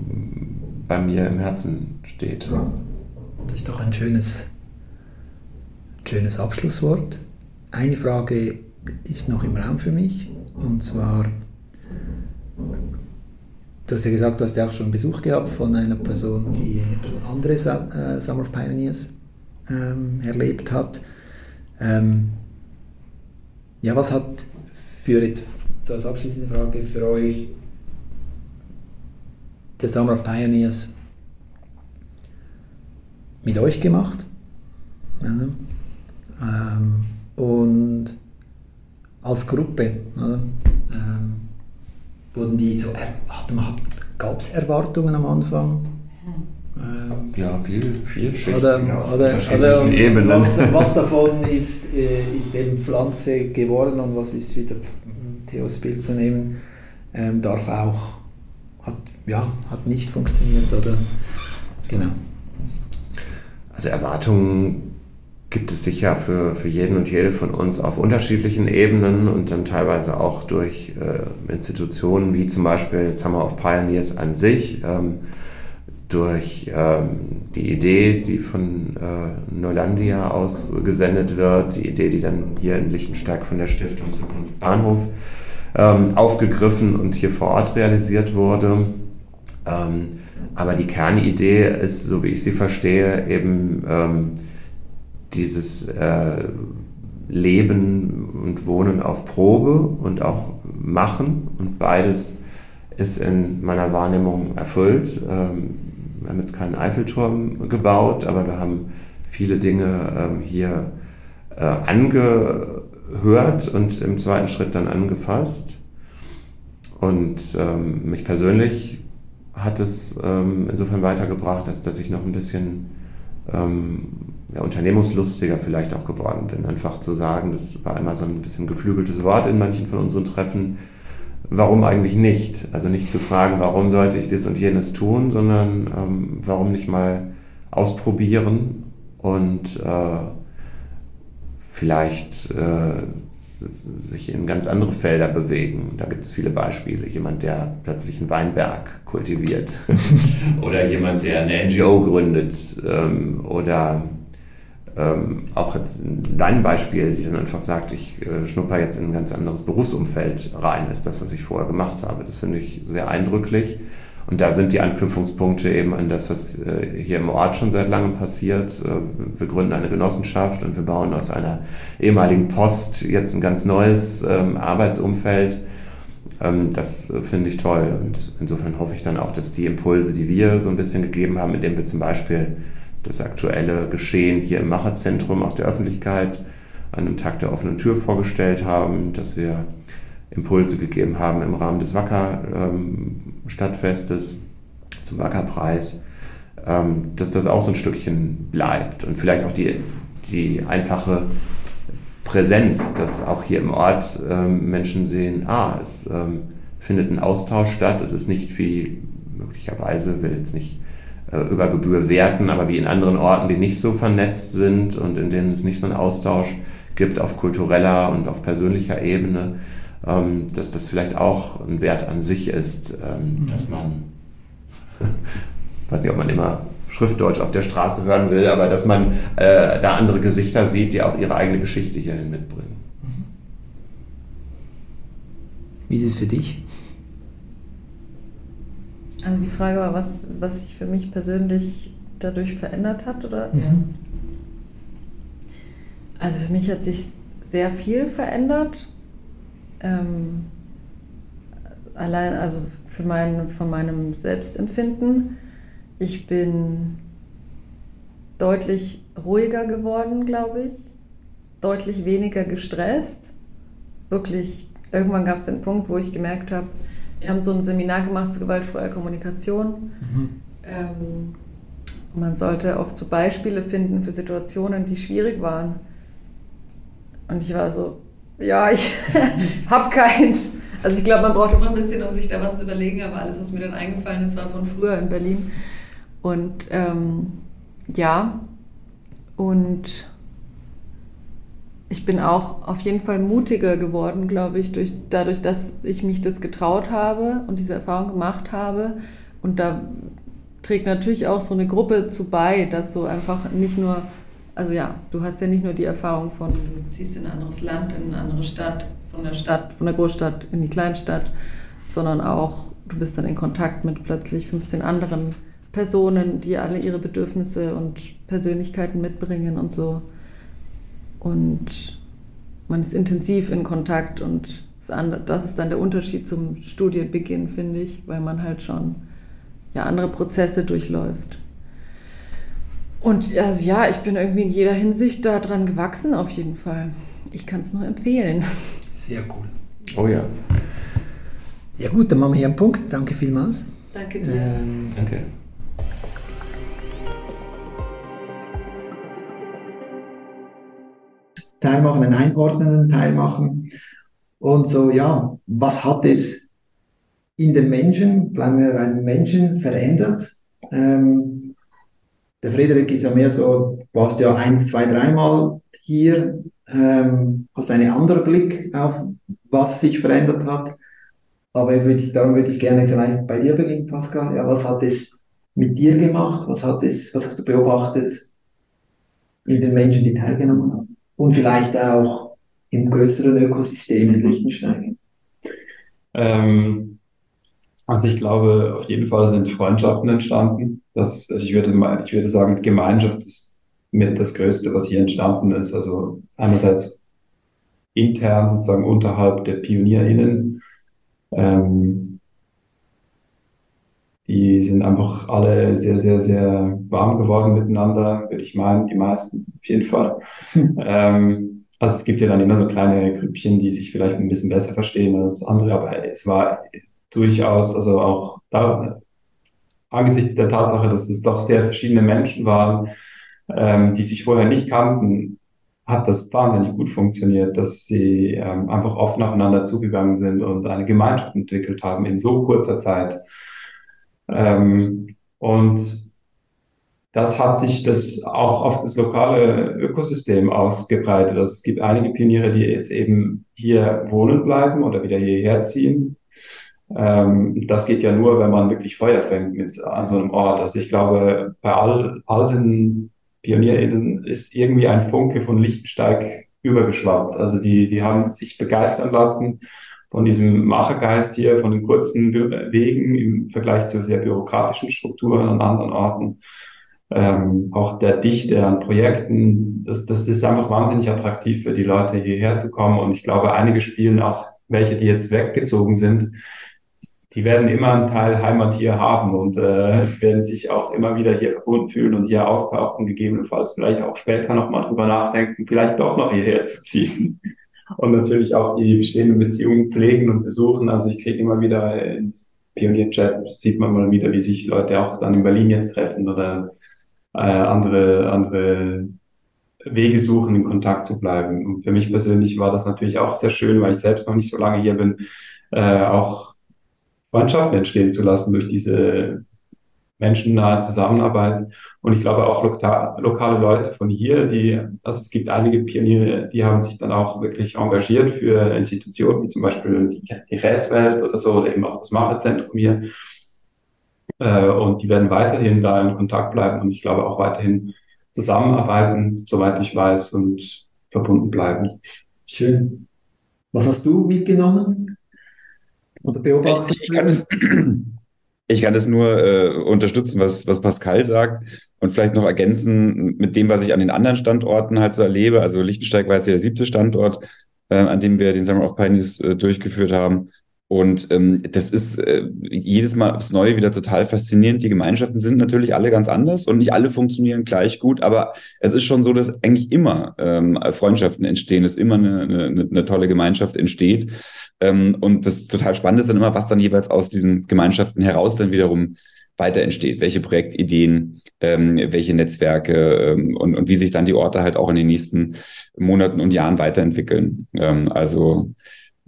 bei mir im Herzen steht. Das ist doch ein schönes, schönes Abschlusswort. Eine Frage ist noch im Raum für mich und zwar Du hast ja gesagt, du hast ja auch schon Besuch gehabt von einer Person, die schon andere äh, Summer of Pioneers ähm, erlebt hat. Ähm, ja, was hat für jetzt, so als abschließende Frage, für euch der Summer of Pioneers mit euch gemacht? Also, ähm, und als Gruppe? Ähm, wurden die so, gab es Erwartungen am Anfang? Ähm, ja, viel, viel Schicht oder, oder, oder Ebenen. Was, was, davon ist, äh, ist eben Pflanze geworden und was ist wieder Theos Bild zu nehmen, ähm, darf auch, hat, ja, hat nicht funktioniert oder genau. Also Erwartungen gibt es sicher für, für jeden und jede von uns auf unterschiedlichen Ebenen und dann teilweise auch durch äh, Institutionen wie zum Beispiel Summer of Pioneers an sich, ähm, durch ähm, die Idee, die von äh, Neulandia aus gesendet wird, die Idee, die dann hier in Lichtensteig von der Stiftung Zukunft Bahnhof ähm, aufgegriffen und hier vor Ort realisiert wurde. Ähm, aber die Kernidee ist, so wie ich sie verstehe, eben ähm, dieses äh, Leben und Wohnen auf Probe und auch Machen und beides ist in meiner Wahrnehmung erfüllt. Ähm, wir haben jetzt keinen Eiffelturm gebaut, aber wir haben viele Dinge ähm, hier äh, angehört und im zweiten Schritt dann angefasst. Und ähm, mich persönlich hat es ähm, insofern weitergebracht, als dass ich noch ein bisschen ähm, ja, unternehmungslustiger vielleicht auch geworden bin. Einfach zu sagen, das war immer so ein bisschen geflügeltes Wort in manchen von unseren Treffen. Warum eigentlich nicht? Also nicht zu fragen, warum sollte ich das und jenes tun, sondern ähm, warum nicht mal ausprobieren und äh, vielleicht äh, sich in ganz andere Felder bewegen. Da gibt es viele Beispiele. Jemand, der plötzlich einen Weinberg kultiviert oder jemand, der eine NGO gründet ähm, oder ähm, auch jetzt dein Beispiel, die dann einfach sagt, ich äh, schnupper jetzt in ein ganz anderes Berufsumfeld rein, als das, was ich vorher gemacht habe. Das finde ich sehr eindrücklich. Und da sind die Anknüpfungspunkte eben an das, was äh, hier im Ort schon seit langem passiert. Äh, wir gründen eine Genossenschaft und wir bauen aus einer ehemaligen Post jetzt ein ganz neues ähm, Arbeitsumfeld. Ähm, das äh, finde ich toll. Und insofern hoffe ich dann auch, dass die Impulse, die wir so ein bisschen gegeben haben, indem wir zum Beispiel das aktuelle Geschehen hier im Macherzentrum auch der Öffentlichkeit an einem Tag der offenen Tür vorgestellt haben, dass wir Impulse gegeben haben im Rahmen des Wacker-Stadtfestes ähm, zum Wackerpreis, ähm, dass das auch so ein Stückchen bleibt und vielleicht auch die, die einfache Präsenz, dass auch hier im Ort ähm, Menschen sehen, ah, es findet ein Austausch statt, es ist nicht wie möglicherweise, will jetzt nicht über Gebühr werten, aber wie in anderen Orten, die nicht so vernetzt sind und in denen es nicht so einen Austausch gibt auf kultureller und auf persönlicher Ebene, ähm, dass das vielleicht auch ein Wert an sich ist, ähm, mhm. dass man, weiß nicht, ob man immer Schriftdeutsch auf der Straße hören will, aber dass man äh, da andere Gesichter sieht, die auch ihre eigene Geschichte hierhin mitbringen. Wie ist es für dich? Also die Frage war, was, was sich für mich persönlich dadurch verändert hat, oder? Mhm. Ja. Also für mich hat sich sehr viel verändert. Ähm, allein, also für mein, von meinem Selbstempfinden. Ich bin deutlich ruhiger geworden, glaube ich. Deutlich weniger gestresst. Wirklich, irgendwann gab es den Punkt, wo ich gemerkt habe, wir haben so ein Seminar gemacht zu gewaltfreier Kommunikation. Mhm. Ähm, man sollte oft so Beispiele finden für Situationen, die schwierig waren. Und ich war so, ja, ich habe keins. Also ich glaube, man braucht immer ein bisschen, um sich da was zu überlegen, aber alles, was mir dann eingefallen ist, war von früher in Berlin. Und ähm, ja, und ich bin auch auf jeden Fall mutiger geworden, glaube ich, durch, dadurch, dass ich mich das getraut habe und diese Erfahrung gemacht habe. Und da trägt natürlich auch so eine Gruppe zu bei, dass so einfach nicht nur, also ja, du hast ja nicht nur die Erfahrung von, du ziehst in ein anderes Land, in eine andere Stadt, von der Stadt, von der Großstadt in die Kleinstadt, sondern auch, du bist dann in Kontakt mit plötzlich 15 anderen Personen, die alle ihre Bedürfnisse und Persönlichkeiten mitbringen und so. Und man ist intensiv in Kontakt und das ist dann der Unterschied zum Studienbeginn, finde ich, weil man halt schon ja, andere Prozesse durchläuft. Und also ja, ich bin irgendwie in jeder Hinsicht daran gewachsen, auf jeden Fall. Ich kann es nur empfehlen. Sehr cool. Oh ja. Ja gut, dann machen wir hier einen Punkt. Danke vielmals. Danke dir. Ähm, Danke. Teil machen, einen einordnenden Teil machen. Und so, ja, was hat es in den Menschen, bleiben wir bei den Menschen, verändert? Ähm, der Frederik ist ja mehr so, du warst ja eins, zwei, dreimal hier, ähm, hast einen anderen Blick auf, was sich verändert hat. Aber würde ich, darum würde ich gerne vielleicht bei dir beginnen, Pascal. Ja, was hat es mit dir gemacht? Was hat es, was hast du beobachtet in den Menschen, die teilgenommen haben? Und vielleicht auch im größeren Ökosystem in Liechtenstein? Ähm, also ich glaube, auf jeden Fall sind Freundschaften entstanden. Das, also ich würde ich würde sagen, Gemeinschaft ist mit das Größte, was hier entstanden ist. Also einerseits intern sozusagen unterhalb der PionierInnen. Ähm, die sind einfach alle sehr, sehr, sehr warm geworden miteinander, würde ich meinen, die meisten auf jeden Fall. ähm, also es gibt ja dann immer so kleine Grüppchen, die sich vielleicht ein bisschen besser verstehen als andere, aber es war durchaus, also auch da, angesichts der Tatsache, dass das doch sehr verschiedene Menschen waren, ähm, die sich vorher nicht kannten, hat das wahnsinnig gut funktioniert, dass sie ähm, einfach offen aufeinander zugegangen sind und eine Gemeinschaft entwickelt haben in so kurzer Zeit. Ähm, und das hat sich das auch auf das lokale Ökosystem ausgebreitet. Also es gibt einige Pioniere, die jetzt eben hier wohnen bleiben oder wieder hierher ziehen. Ähm, das geht ja nur, wenn man wirklich Feuer fängt mit, an so einem Ort. Also ich glaube, bei all, all den PionierInnen ist irgendwie ein Funke von Lichtensteig übergeschwappt. Also die, die haben sich begeistern lassen von diesem Machergeist hier, von den kurzen Wegen im Vergleich zu sehr bürokratischen Strukturen an anderen Orten. Ähm, auch der Dichte an Projekten, das, das ist einfach wahnsinnig attraktiv für die Leute hierher zu kommen. Und ich glaube, einige spielen auch, welche, die jetzt weggezogen sind, die werden immer einen Teil Heimat hier haben und äh, werden sich auch immer wieder hier verbunden fühlen und hier auftauchen, gegebenenfalls vielleicht auch später nochmal drüber nachdenken, vielleicht doch noch hierher zu ziehen und natürlich auch die bestehenden Beziehungen pflegen und besuchen. Also ich kriege immer wieder in Pionierchat sieht man mal wieder, wie sich Leute auch dann in Berlin jetzt treffen oder äh, andere, andere Wege suchen, in Kontakt zu bleiben. Und für mich persönlich war das natürlich auch sehr schön, weil ich selbst noch nicht so lange hier bin, äh, auch Freundschaften entstehen zu lassen durch diese menschennahe Zusammenarbeit. Und ich glaube auch lokal, lokale Leute von hier, die, also es gibt einige Pioniere, die haben sich dann auch wirklich engagiert für Institutionen, wie zum Beispiel die, die Räswelt oder so, oder eben auch das Macherzentrum hier. Äh, und die werden weiterhin da in Kontakt bleiben und ich glaube auch weiterhin zusammenarbeiten, soweit ich weiß, und verbunden bleiben. Schön. Was hast du mitgenommen? Oder beobachtet? Ich, ich kann es, ich kann es nur äh, unterstützen, was, was Pascal sagt und vielleicht noch ergänzen mit dem, was ich an den anderen Standorten halt so erlebe. Also Lichtensteig war jetzt der siebte Standort, äh, an dem wir den Summer of Pioneers äh, durchgeführt haben. Und ähm, das ist äh, jedes Mal aufs Neue wieder total faszinierend. Die Gemeinschaften sind natürlich alle ganz anders und nicht alle funktionieren gleich gut, aber es ist schon so, dass eigentlich immer ähm, Freundschaften entstehen, dass immer eine, eine, eine tolle Gemeinschaft entsteht. Ähm, und das total spannend ist dann immer, was dann jeweils aus diesen Gemeinschaften heraus dann wiederum weiter entsteht, welche Projektideen, ähm, welche Netzwerke ähm, und, und wie sich dann die Orte halt auch in den nächsten Monaten und Jahren weiterentwickeln. Ähm, also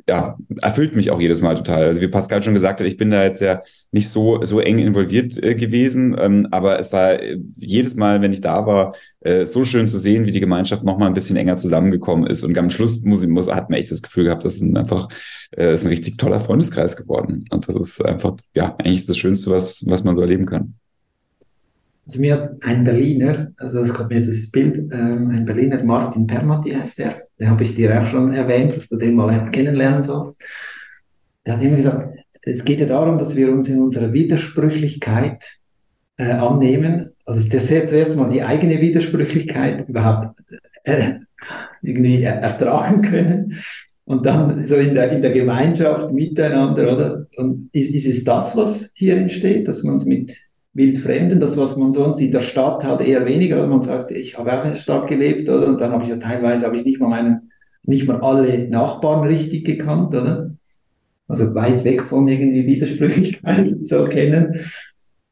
ja, erfüllt mich auch jedes Mal total. Also wie Pascal schon gesagt hat, ich bin da jetzt ja nicht so, so eng involviert äh, gewesen, ähm, aber es war äh, jedes Mal, wenn ich da war, äh, so schön zu sehen, wie die Gemeinschaft noch mal ein bisschen enger zusammengekommen ist. Und am Schluss muss, muss, hat man echt das Gefühl gehabt, das ist ein einfach äh, ist ein richtig toller Freundeskreis geworden. Und das ist einfach, ja, eigentlich das Schönste, was, was man so erleben kann. Also mir hat ein Berliner, also das kommt mir jetzt das Bild, ähm, ein Berliner, Martin Permati heißt der, den habe ich dir auch schon erwähnt, dass du den mal kennenlernen sollst. Der hat immer gesagt, es geht ja darum, dass wir uns in unserer Widersprüchlichkeit äh, annehmen. Also der sieht zuerst mal die eigene Widersprüchlichkeit überhaupt äh, irgendwie ertragen können. Und dann so in der, in der Gemeinschaft miteinander, oder? Und ist, ist es das, was hier entsteht, dass man es mit Wildfremden, das, was man sonst in der Stadt hat, eher weniger. Man sagt, ich habe auch in der Stadt gelebt, oder? Und dann habe ich ja teilweise habe ich nicht mal meinen, nicht mal alle Nachbarn richtig gekannt, oder? Also weit weg von irgendwie Widersprüchlichkeit so kennen.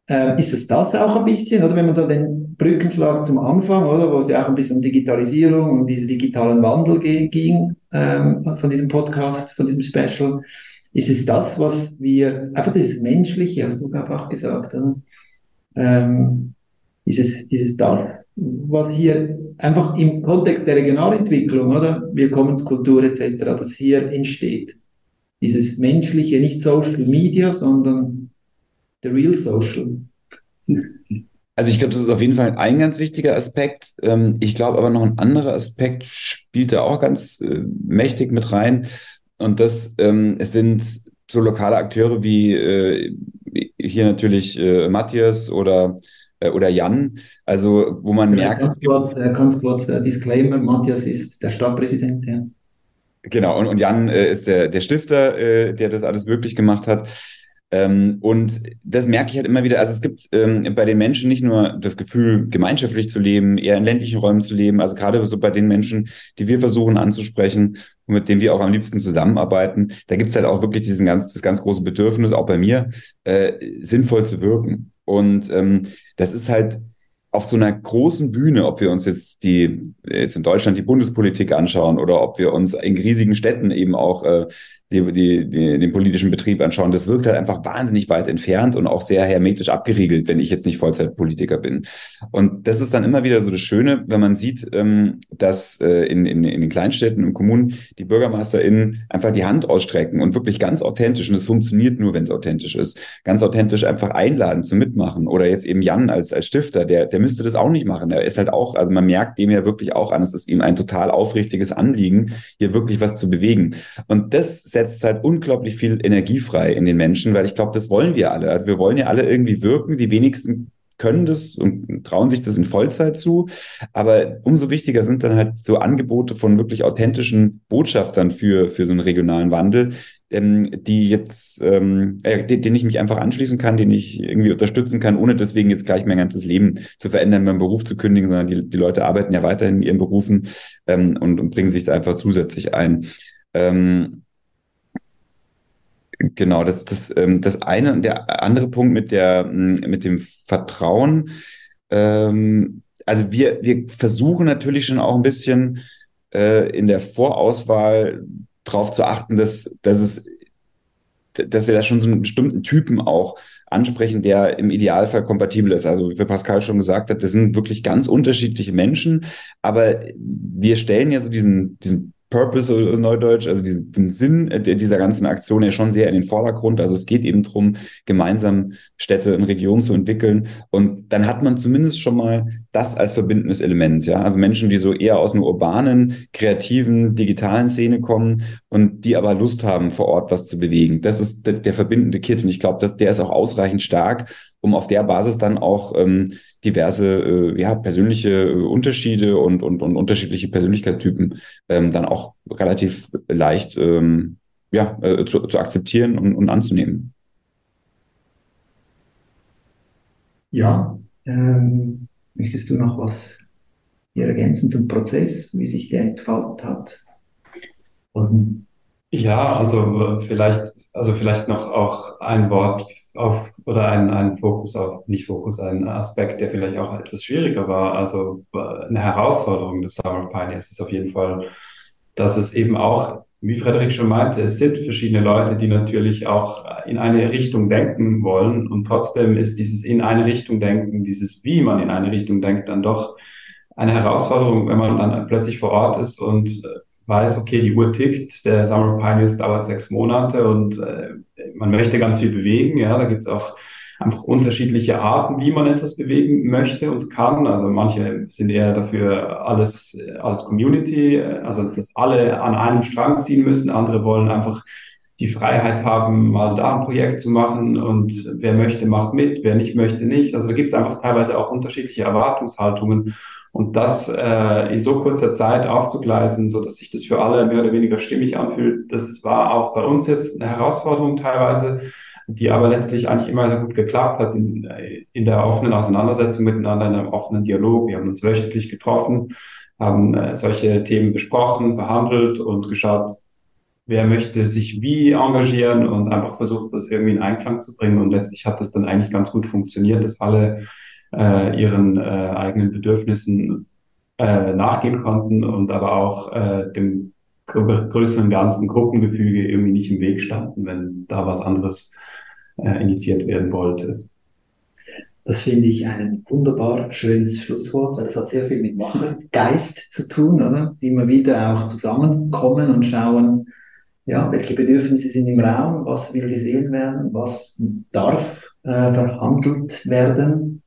Äh, ist es das auch ein bisschen, oder wenn man so den Brückenschlag zum Anfang, oder, wo es ja auch ein bisschen um Digitalisierung und diesen digitalen Wandel ging ähm, von diesem Podcast, von diesem Special, ist es das, was wir, einfach das Menschliche, hast du glaube auch gesagt, oder? Ähm, ist, es, ist es das, was hier einfach im Kontext der Regionalentwicklung, oder Willkommenskultur etc., das hier entsteht. Dieses menschliche, nicht Social Media, sondern the real Social. Also ich glaube, das ist auf jeden Fall ein ganz wichtiger Aspekt. Ähm, ich glaube aber noch ein anderer Aspekt spielt da auch ganz äh, mächtig mit rein. Und das ähm, es sind so lokale Akteure wie äh, hier natürlich äh, Matthias oder, äh, oder Jan, also wo man ja, merkt. Ganz kurz, äh, ganz kurz äh, Disclaimer: Matthias ist der Stadtpräsident, ja. Genau, und, und Jan äh, ist der, der Stifter, äh, der das alles möglich gemacht hat. Ähm, und das merke ich halt immer wieder. Also es gibt ähm, bei den Menschen nicht nur das Gefühl, gemeinschaftlich zu leben, eher in ländlichen Räumen zu leben. Also gerade so bei den Menschen, die wir versuchen anzusprechen und mit denen wir auch am liebsten zusammenarbeiten, da gibt es halt auch wirklich diesen ganz, das ganz große Bedürfnis, auch bei mir, äh, sinnvoll zu wirken. Und ähm, das ist halt auf so einer großen Bühne, ob wir uns jetzt die jetzt in Deutschland die Bundespolitik anschauen oder ob wir uns in riesigen Städten eben auch äh, die, die, die, den politischen Betrieb anschauen, das wirkt halt einfach wahnsinnig weit entfernt und auch sehr hermetisch abgeriegelt, wenn ich jetzt nicht Vollzeitpolitiker bin. Und das ist dann immer wieder so das Schöne, wenn man sieht, ähm, dass äh, in, in, in den Kleinstädten und Kommunen die BürgermeisterInnen einfach die Hand ausstrecken und wirklich ganz authentisch, und es funktioniert nur, wenn es authentisch ist, ganz authentisch einfach einladen zum Mitmachen. Oder jetzt eben Jan als, als Stifter, der, der müsste das auch nicht machen. Er ist halt auch, also man merkt dem ja wirklich auch an, es ist ihm ein total aufrichtiges Anliegen, hier wirklich was zu bewegen. Und das setzt halt unglaublich viel Energie frei in den Menschen, weil ich glaube, das wollen wir alle. Also wir wollen ja alle irgendwie wirken. Die wenigsten können das und trauen sich das in Vollzeit zu. Aber umso wichtiger sind dann halt so Angebote von wirklich authentischen Botschaftern für, für so einen regionalen Wandel, ähm, die jetzt, ähm, äh, den, den ich mich einfach anschließen kann, den ich irgendwie unterstützen kann, ohne deswegen jetzt gleich mein ganzes Leben zu verändern, meinen Beruf zu kündigen, sondern die, die Leute arbeiten ja weiterhin in ihren Berufen ähm, und, und bringen sich da einfach zusätzlich ein. Ähm, Genau, das das ähm, das eine und der andere Punkt mit der mit dem Vertrauen. Ähm, also wir wir versuchen natürlich schon auch ein bisschen äh, in der Vorauswahl darauf zu achten, dass dass es dass wir da schon so einen bestimmten Typen auch ansprechen, der im Idealfall kompatibel ist. Also wie Pascal schon gesagt hat, das sind wirklich ganz unterschiedliche Menschen, aber wir stellen ja so diesen, diesen Purpose oder Neudeutsch, also diesen Sinn dieser ganzen Aktion ja schon sehr in den Vordergrund. Also es geht eben darum, gemeinsam Städte und Regionen zu entwickeln. Und dann hat man zumindest schon mal das als verbindendes Element. Ja, also Menschen, die so eher aus einer urbanen, kreativen, digitalen Szene kommen und die aber Lust haben, vor Ort was zu bewegen. Das ist der, der verbindende Kit. Und ich glaube, dass der ist auch ausreichend stark, um auf der Basis dann auch ähm, diverse äh, ja, persönliche äh, Unterschiede und, und, und unterschiedliche Persönlichkeitstypen ähm, dann auch relativ leicht ähm, ja, äh, zu, zu akzeptieren und, und anzunehmen. Ja, ähm, möchtest du noch was hier ergänzen zum Prozess, wie sich der entfaltet hat? Und ja, also vielleicht, also vielleicht noch auch ein Wort auf oder ein, ein Fokus auf, nicht Fokus, ein Aspekt, der vielleicht auch etwas schwieriger war. Also eine Herausforderung des Summer Pioneers ist auf jeden Fall, dass es eben auch, wie Frederik schon meinte, es sind verschiedene Leute, die natürlich auch in eine Richtung denken wollen und trotzdem ist dieses in eine Richtung denken, dieses wie man in eine Richtung denkt, dann doch eine Herausforderung, wenn man dann plötzlich vor Ort ist und weiß, okay, die Uhr tickt, der Summer Pioneers dauert sechs Monate und äh, man möchte ganz viel bewegen. Ja, da gibt es auch einfach unterschiedliche Arten, wie man etwas bewegen möchte und kann. Also manche sind eher dafür alles, alles Community, also dass alle an einem Strang ziehen müssen. Andere wollen einfach die Freiheit haben, mal da ein Projekt zu machen und wer möchte, macht mit, wer nicht möchte, nicht. Also da gibt es einfach teilweise auch unterschiedliche Erwartungshaltungen. Und das äh, in so kurzer Zeit aufzugleisen, so dass sich das für alle mehr oder weniger stimmig anfühlt, das war auch bei uns jetzt eine Herausforderung teilweise, die aber letztlich eigentlich immer sehr gut geklappt hat in, in der offenen Auseinandersetzung miteinander, in einem offenen Dialog. Wir haben uns wöchentlich getroffen, haben äh, solche Themen besprochen, verhandelt und geschaut, wer möchte sich wie engagieren und einfach versucht, das irgendwie in Einklang zu bringen. Und letztlich hat das dann eigentlich ganz gut funktioniert, dass alle äh, ihren äh, eigenen Bedürfnissen äh, nachgehen konnten und aber auch äh, dem größeren ganzen Gruppengefüge irgendwie nicht im Weg standen, wenn da was anderes äh, initiiert werden wollte. Das finde ich ein wunderbar schönes Schlusswort, weil das hat sehr viel mit Machergeist zu tun, oder? Immer wieder auch zusammenkommen und schauen, ja, welche Bedürfnisse sind im Raum, was will gesehen werden, was darf äh, verhandelt werden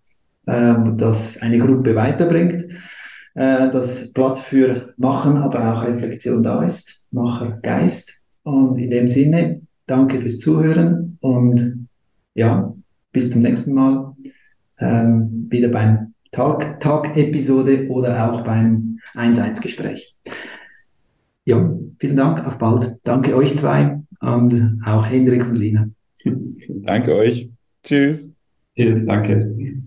ähm, das eine Gruppe weiterbringt, äh, dass Platz für Machen, aber auch Reflexion da ist, Machergeist. Und in dem Sinne, danke fürs Zuhören und ja, bis zum nächsten Mal. Ähm, wieder beim Talk-Episode Talk oder auch beim 1-1-Gespräch. Ja, vielen Dank, auf bald. Danke euch zwei und auch Hendrik und Lina. Danke euch. Tschüss. Tschüss, danke.